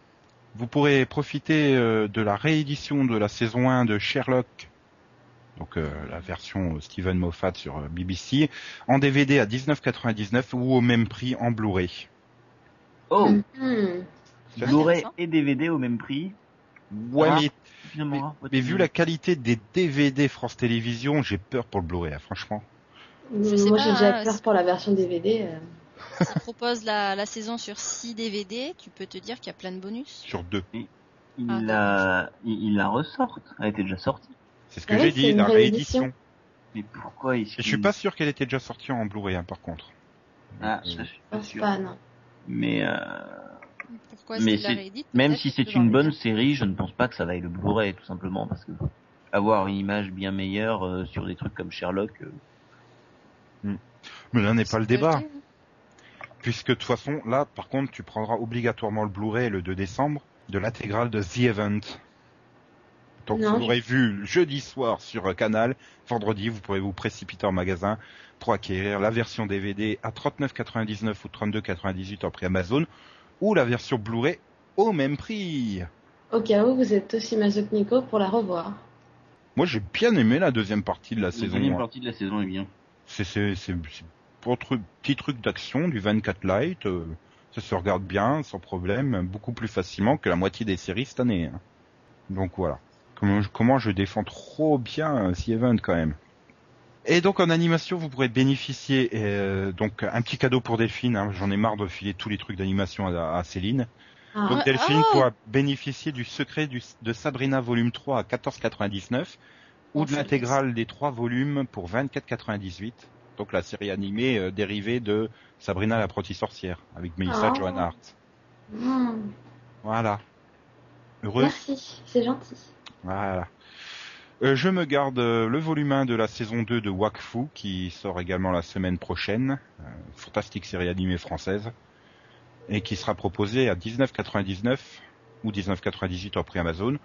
vous pourrez profiter euh, de la réédition de la saison 1 de Sherlock, donc euh, la version euh, Steven Moffat sur euh, BBC, en DVD à 19,99 ou au même prix en Blu-ray. Oh Mhm. C'est Blu-ray et DVD au même prix. Ouais, Ah. mais, hein, mais vu la qualité des DVD France Télévisions, j'ai peur pour le Blu-ray, hein, franchement. Je sais Moi, j'ai déjà peur pour la version DVD. euh. <laughs> S'ils proposent la, la saison sur 6 DVD, tu peux te dire qu'il y a plein de bonus. Sur deux. Il Ah, la, il, il la ressortent. Elle était déjà sortie. C'est ce que Ah j'ai oui, c'est dit, la réédition. réédition. Mais pourquoi ils Et je suis pas sûr qu'elle était déjà sortie en Blu-ray, hein, par contre. Ah, ça, je suis pas pense sûr. pas, non. Mais euh, Pourquoi est-ce Mais rééditent même si que c'est une bonne série, je ne pense pas que ça vaille le Blu-ray, tout simplement, parce que avoir une image bien meilleure euh, sur des trucs comme Sherlock, euh, Mais là n'est pas le débat. Puisque de toute façon, là, par contre, tu prendras obligatoirement le Blu-ray le 2 décembre de l'intégrale de The Event. Donc Non, vous l'aurez vu jeudi soir sur Canal, vendredi, vous pourrez vous précipiter en magasin pour acquérir la version DVD à 39,99 ou 32,98 en prix Amazon, ou la version Blu-ray au même prix. Au cas où vous êtes aussi masocnico pour la revoir. Moi, j'ai bien aimé la deuxième partie de la la saison. deuxième hein. partie de la saison est bien. C'est c'est c'est c'est pour tru- petit truc d'action du 24 light, euh, ça se regarde bien sans problème, beaucoup plus facilement que la moitié des séries cette année. hein. Donc voilà. Comment je, comment je défends trop bien euh, The Event quand même. Et donc en animation, vous pourrez bénéficier euh, donc un petit cadeau pour Delphine. hein. J'en ai marre de filer tous les trucs d'animation à, à Céline. Ah, Donc Delphine oh pourra bénéficier du secret du- de Sabrina volume 3 à 14,99 ou de Enfin, l'intégrale des trois volumes pour 24,98. Donc la série animée euh, dérivée de Sabrina l'apprentie sorcière avec Melissa Oh. Joan Hart. hmm. Voilà. Heureux Merci, c'est gentil. Voilà. Euh, je me garde euh, le volume 1 de la saison 2 de Wakfu qui sort également la semaine prochaine. Euh, fantastique série animée française. Et qui sera proposée à 19,99 ou 19,98 en prix Amazon.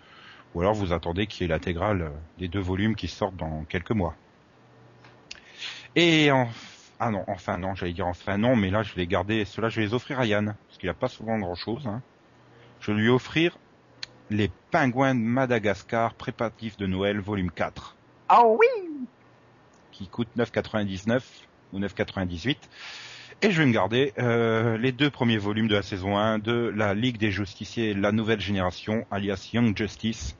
Ou alors vous attendez qu'il y ait l'intégrale des deux volumes qui sortent dans quelques mois. Et en... Ah non, enfin non, j'allais dire enfin non, mais là je vais garder, ceux-là je vais les offrir à Yann, parce qu'il n'a pas souvent grand chose. Hein. Je vais lui offrir les pingouins de Madagascar préparatifs de Noël volume 4 Ah oui! Qui coûte 9,99 ou 9,98 et je vais me garder euh, les deux premiers volumes de la saison 1 de la Ligue des Justiciers la nouvelle génération alias Young Justice.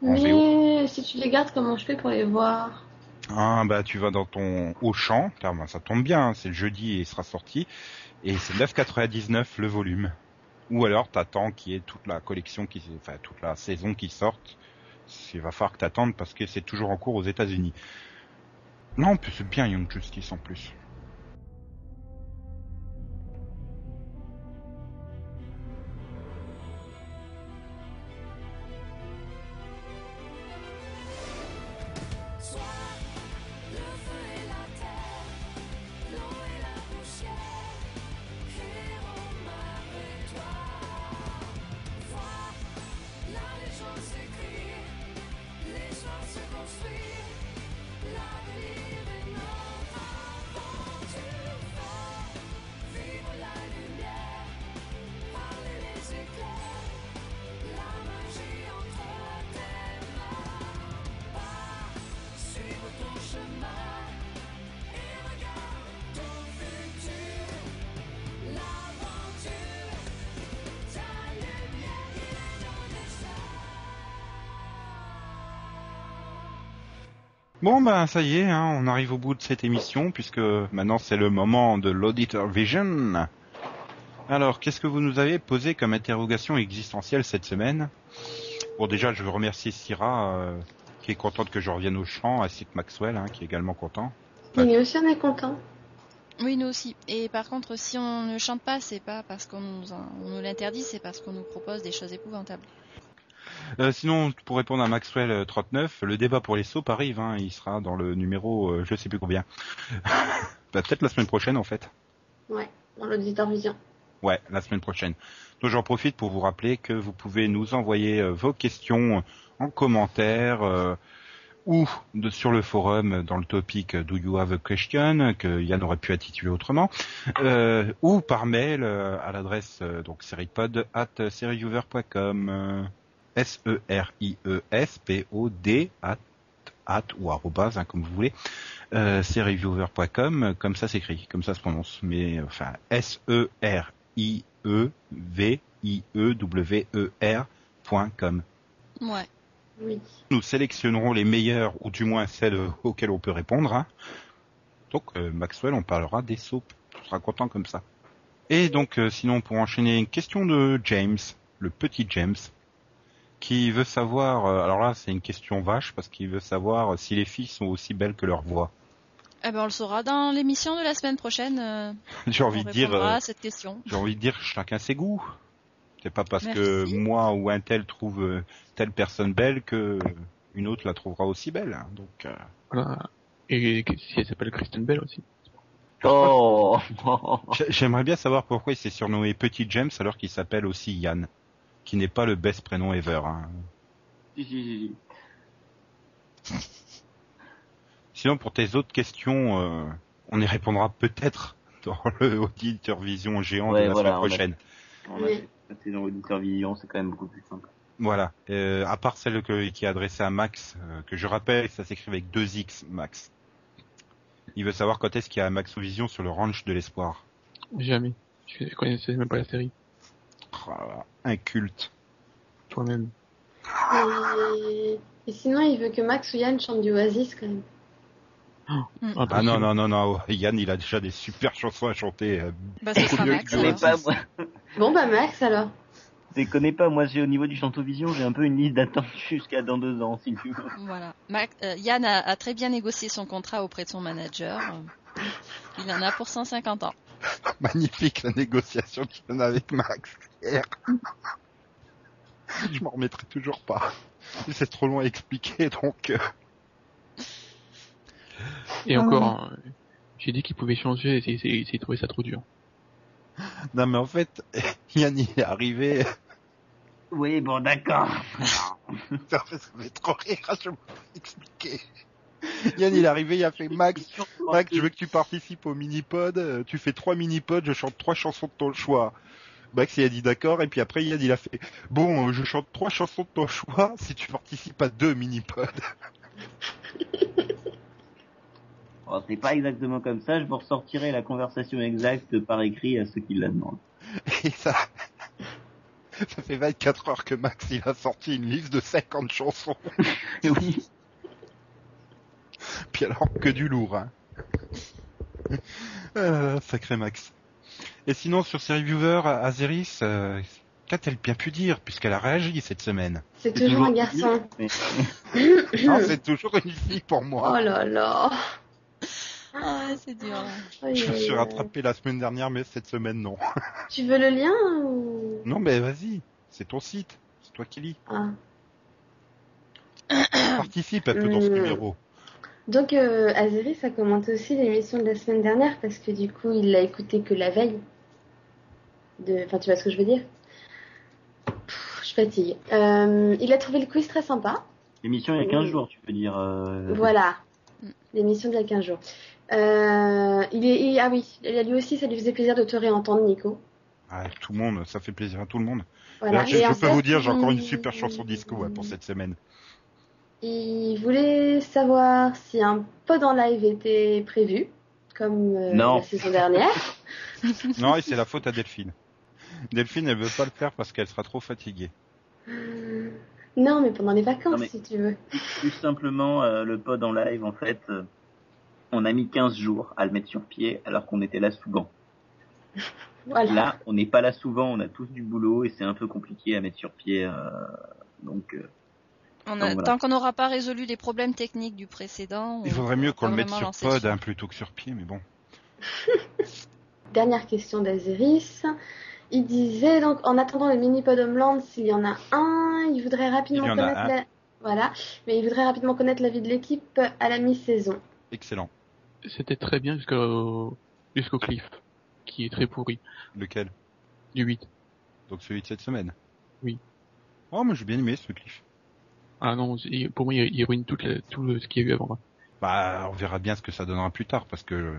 Mais si tu les gardes, comment je fais pour les voir? Ah bah tu vas dans ton Auchan car ben, ça tombe bien hein, c'est le jeudi et il sera sorti. Et c'est 9,99 le volume ou alors t'attends qu'il y ait toute la collection qui enfin toute la saison qui sorte. Il va falloir que t'attendes parce que c'est toujours en cours aux États-Unis. Non c'est bien Young Justice en plus Bon ben ça y est, hein, on arrive au bout de cette émission puisque maintenant c'est le moment de l'Auditor Vision. Alors, qu'est-ce que vous nous avez posé comme interrogation existentielle cette semaine? Bon déjà, je veux remercier Syrah euh, qui est contente que je revienne au champ, ainsi que Maxwell hein, qui est également content. Mais nous aussi, on est content. Oui, nous aussi. Et par contre, si on ne chante pas, c'est pas parce qu'on nous, en- on nous l'interdit, c'est parce qu'on nous propose des choses épouvantables. Euh, sinon, pour répondre à Maxwell euh, 39, le débat pour les soaps arrive, hein, il sera dans le numéro euh, je sais plus combien. <laughs> Bah, Peut-être la semaine prochaine en fait. Ouais, dans l'auditeur vision. Ouais, la semaine prochaine. Donc j'en profite pour vous rappeler que vous pouvez nous envoyer euh, vos questions en commentaire euh, ou de, sur le forum dans le topic Do You Have a Question que Yann aurait pu intituler autrement, euh, ou par mail euh, à l'adresse euh, donc seripod at seriviewer.com euh, s e r i e s p o d at at ou arrobase hein, comme vous voulez euh, seriviewer.com euh, comme ça s'écrit comme ça se prononce mais euh, enfin s e r i e v i e w e r.com Ouais. Oui. nous sélectionnerons les meilleurs, ou du moins celles auxquelles on peut répondre. hein. Donc euh, Maxwell, on parlera des soaps. On sera content comme ça. Et donc euh, sinon pour enchaîner, une question de James, le petit James, qui veut savoir, euh, alors là c'est une question vache, parce qu'il veut savoir si les filles sont aussi belles que leur voix. Eh ben, on le saura dans l'émission de la semaine prochaine. euh, J'ai envie de dire, euh, à cette question. j'ai envie de dire chacun ses goûts. C'est pas parce que moi ou un tel trouve telle personne belle que une autre la trouvera aussi belle. hein. Donc euh, Voilà. Et si elle s'appelle Kristen Bell aussi. Oh <laughs> J'ai- J'aimerais bien savoir pourquoi il s'est surnommé Petit James alors qu'il s'appelle aussi Yann, qui n'est pas le best prénom ever. hein. Si, si, si, si. <laughs> Sinon, pour tes autres questions, euh, on y répondra peut-être dans le auditeur vision géant Ouais, de la voilà, semaine on a- prochaine. On a dans vision, c'est quand même beaucoup plus simple. Voilà. Euh, à part celle que- qui est adressée à Max, euh, que je rappelle, ça s'écrit avec deux X, Max. Il veut savoir quand est-ce qu'il y a Max Vision sur le ranch de l'espoir. Jamais. Je connaissais même pas la série. Oh là là, un culte. Toi-même. Et... et sinon, il veut que Max ou Yann chantent du Oasis quand même. Ah non, non, non, non, <laughs> Yann, il a déjà des super chansons à chanter. euh, Bah, ce sera <laughs> Max. alors. pas, moi. Bon, bah Max alors. Je connais pas, moi j'ai au niveau du Chanteau Vision, j'ai un peu une liste d'attente <laughs> jusqu'à dans deux ans, si tu veux. Voilà. Mac- euh, Yann a, a très bien négocié son contrat auprès de son manager. Euh, Il en a pour 150 ans. <laughs> Magnifique la négociation qu'il y en a avec Max hier. Je m'en remettrai toujours pas. C'est trop long à expliquer donc. euh, Et Ah encore, euh, j'ai dit qu'il pouvait changer et c'est trouvé ça trop dur. Non mais en fait, <laughs> Yann il est arrivé. Oui, bon, d'accord. <laughs> Ça fait, ça fait trop rire, je vais expliquer. <laughs> Yann il est arrivé, il a fait Max, Max, je veux que tu participes au mini-pod, euh, tu fais trois mini-pods, je chante trois chansons de ton choix. Max il a dit d'accord, et puis après Yann il a fait, bon, euh, je chante trois chansons de ton choix si tu participes à deux mini-pods. Bon, <laughs> c'est pas exactement comme ça, je vous ressortirai la conversation exacte par écrit à ceux qui la demandent. <laughs> Et ça, ça fait 24 heures que Max il a sorti une liste de 50 chansons. oui. Puis alors que du lourd, hein. Euh, sacré Max. Et sinon sur ses reviewers, Azeris, euh, qu'a-t-elle bien pu dire puisqu'elle a réagi cette semaine C'est toujours un garçon. Mais- <laughs> Ah, c'est toujours une fille pour moi. Oh là là. Ah, c'est dur. Aïe, Je me suis rattrapé la semaine dernière, mais cette semaine non. <laughs> Tu veux le lien ou... Non, mais vas-y, c'est ton site, c'est toi qui lis. Ah. Participe un peu dans ce Hmm. numéro. Donc euh, Azeris a commenté aussi l'émission de la semaine dernière parce que du coup il l'a écouté que la veille. De... Enfin tu vois ce que je veux dire? Pff, Je fatigue. Euh, il a trouvé le quiz très sympa. L'émission il y a 15 jours, tu peux dire. euh, Voilà. Mm. L'émission d'il y a 15 jours. Euh, il est, il- Ah oui, lui aussi ça lui faisait plaisir de te réentendre Nico. Ah, tout le monde, ça fait plaisir à tout le monde. Voilà. Là, je, peux fait, vous dire, j'ai encore une super chanson disco ouais, pour cette semaine. Il voulait savoir si un pod en live était prévu, comme euh, Non. la saison dernière. <laughs> Non, et c'est la faute à Delphine. Delphine, elle veut pas le faire parce qu'elle sera trop fatiguée. Non, mais pendant les vacances, mais- si tu veux. Plus simplement, euh, le pod en live, en fait, euh, on a mis 15 jours à le mettre sur pied alors qu'on était là souvent. Voilà. Là, on n'est pas là souvent, on a tous du boulot et c'est un peu compliqué à mettre sur pied. euh, donc, On Donc, a- voilà. Tant qu'on n'aura pas résolu les problèmes techniques du précédent, Il vaudrait mieux on qu'on le mette sur pod dessus. hein, plutôt que sur pied, mais bon. <laughs> Dernière question d'Azeris. Il disait donc, en attendant le mini pod Homeland, s'il y en a un, il voudrait rapidement Il y en a connaître un. la... Voilà. Mais il voudrait rapidement connaître l'avis de l'équipe à la mi-saison. Excellent. C'était très bien jusqu'au jusqu'au cliff, qui est très pourri, Lequel? Du 8. Donc celui de cette semaine? Oui. Oh, moi j'ai bien aimé ce cliff. Ah non, pour moi, il, ruine tout le- ce qu'il y a eu avant. Bah, on verra bien ce que ça donnera plus tard, parce que,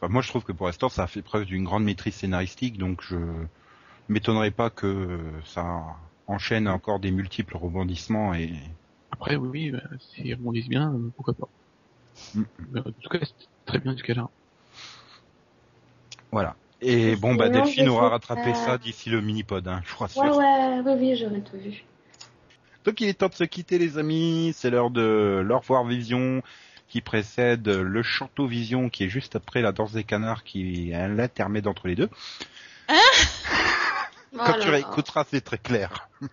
enfin, moi je trouve que pour l'instant ça a fait preuve d'une grande maîtrise scénaristique, donc je m'étonnerais pas que ça enchaîne encore des multiples rebondissements et Après, oui, oui, bah, s'ils rebondissent bien, euh, pourquoi pas. Mm. Mais, en tout cas, c'est très bien jusqu'à là. voilà. Et bon, bah Delphine aura rattrapé ça d'ici le mini-pod, hein, je crois sûr. Ouais, ouais, oui, oui, j'aurais tout vu. Donc il est temps de se quitter les amis, c'est l'heure de l'au revoir vision qui précède le chanteau vision qui est juste après la danse des canards qui est l'intermède entre les deux. <laughs> Quand Oh tu là là. réécouteras c'est très clair. <laughs>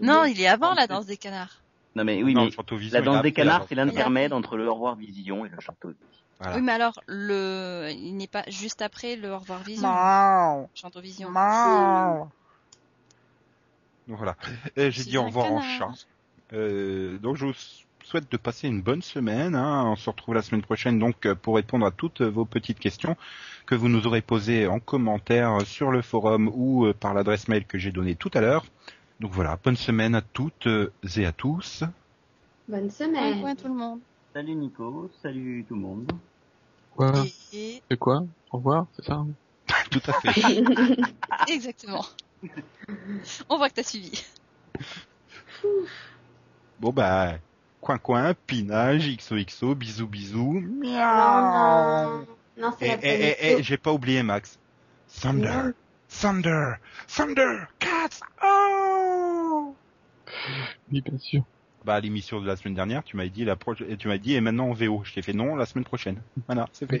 Non, il est avant la danse des canards. Non mais oui, non, mais le vision la il danse des canards, c'est l'intermède entre le au revoir vision et le chanteau. Voilà. Oui, mais alors, le, il n'est pas juste après le au revoir vision. Chanteau vision. Voilà. J'ai dit au revoir en chat. Euh, donc je vous souhaite de passer une bonne semaine. hein. On se retrouve la semaine prochaine donc euh, pour répondre à toutes vos petites questions que vous nous aurez posées en commentaire sur le forum ou euh, par l'adresse mail que j'ai donnée tout à l'heure. Donc voilà, bonne semaine à toutes euh, et à tous. Bonne semaine. coin, tout le monde. Salut Nico, salut tout le monde. Quoi Et, C'est quoi Au revoir, c'est ça <laughs> tout à fait. exactement. On voit que t'as suivi. Bon bah, coin coin, pinage, XOXO, bisous bisous. non, non. Non, c'est et, et, première et, j'ai pas oublié Max. Thunder, Non. thunder, thunder, cats. Oh Oui, bien sûr. Bah l'émission de la semaine dernière, tu m'as dit la pro... et tu m'as dit et maintenant en VO. Je t'ai fait non la semaine prochaine. Voilà, c'est fait.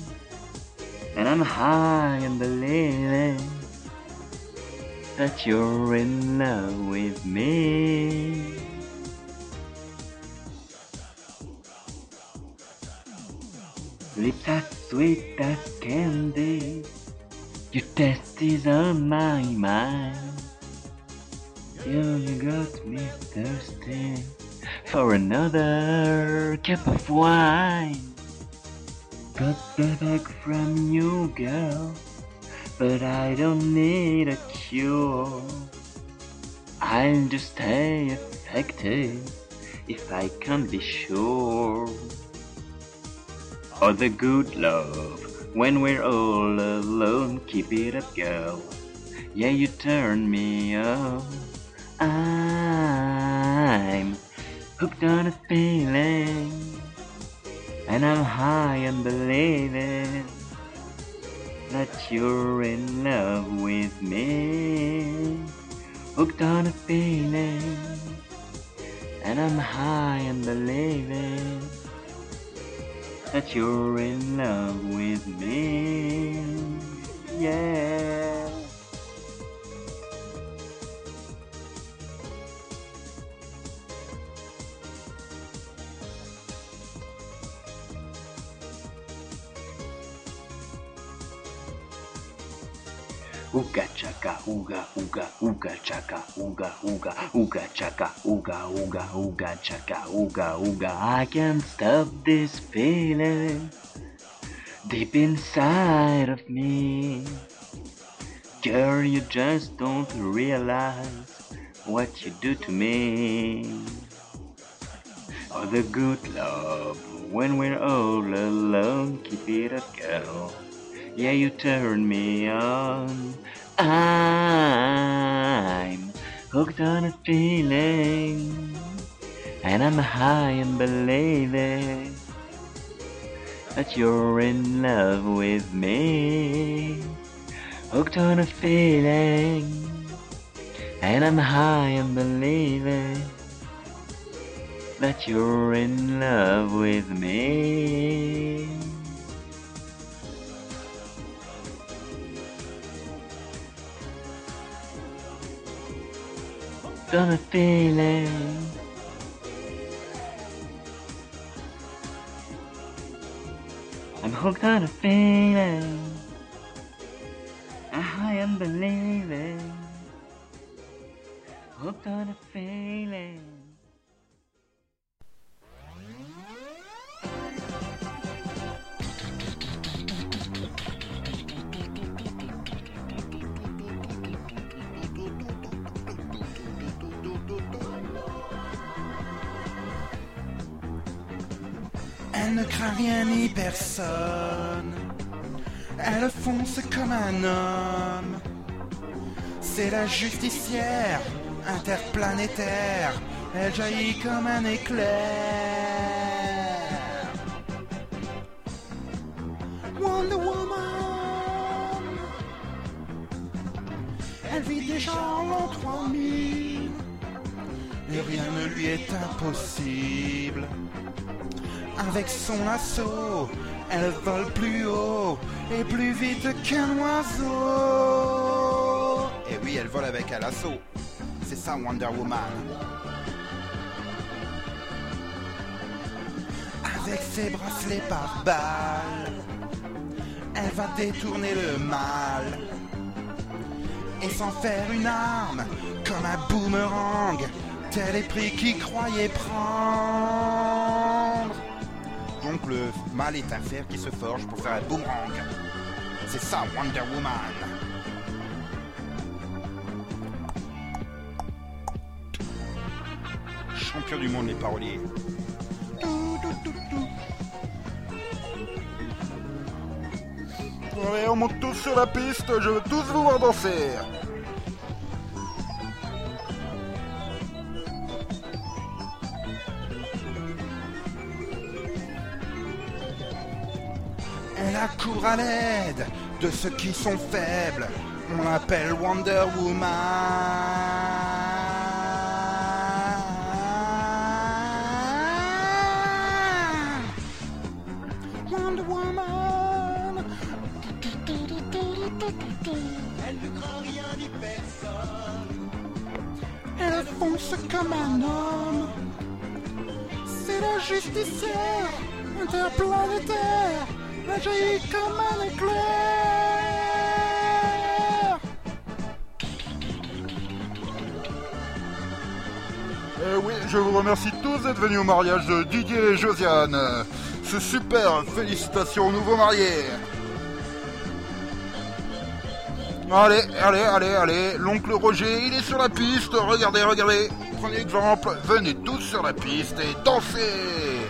and I'm high and believing that you're in love with me. Lips as sweet as candy, your taste is on my mind. You, you got me thirsty for another cup of wine. Got the back from you, girl, but I don't need a cure. I'll just stay affected if I can't be sure. Or the good love when we're all alone. Keep it up, girl. Yeah, you turn me on. I'm hooked on a feeling. And I'm high and believing that you're in love with me. Hooked on a feeling, and I'm high and believing that you're in love with me. Yeah. Ooga chaka, ooga, ooga, ooga chaka, ooga, ooga, ooga chaka, ooga, ooga, ooga chaka, ooga, ooga. I can't stop this feeling deep inside of me. Girl, you just don't realize what you do to me. Oh, the good love when we're all alone. Keep it up, girl. Yeah, you turn me on. I'm hooked on a feeling, and I'm high and believing that you're in love with me. Hooked on a feeling, and I'm high and believing that you're in love with me. Got a feeling. I'm hooked on a feeling. I am believing. Hooked on a feeling. Elle ne craint rien ni personne. Elle fonce comme un homme. C'est la justicière interplanétaire. Elle jaillit comme un éclair. Wonder Woman. Elle vit déjà en l'an 3000. Et rien ne lui est impossible. Avec son lasso, elle vole plus haut et plus vite qu'un oiseau. Et oui, elle vole avec un lasso. C'est ça Wonder Woman. Avec ses bracelets par balles, elle va détourner le mal et s'en faire une arme comme un boomerang. Tel est pris qui croyait prendre. Donc le mal est un fer qui se forge pour faire un boomerang. C'est ça Wonder Woman. Champion du monde les paroliers. Allez, on monte tous sur la piste, je veux tous vous voir danser. Elle accourt à l'aide de ceux qui sont faibles. On l'appelle Wonder Woman. Wonder Woman. Elle ne craint rien ni personne. Elle fonce comme un homme. C'est la justicière interplanétaire. Eh oui, je vous remercie tous d'être venus au mariage de Didier et Josiane. C'est super, félicitations aux nouveaux mariés. Allez, allez, allez, allez, l'oncle Roger, il est sur la piste, regardez, regardez. Prenez exemple, venez tous sur la piste et dansez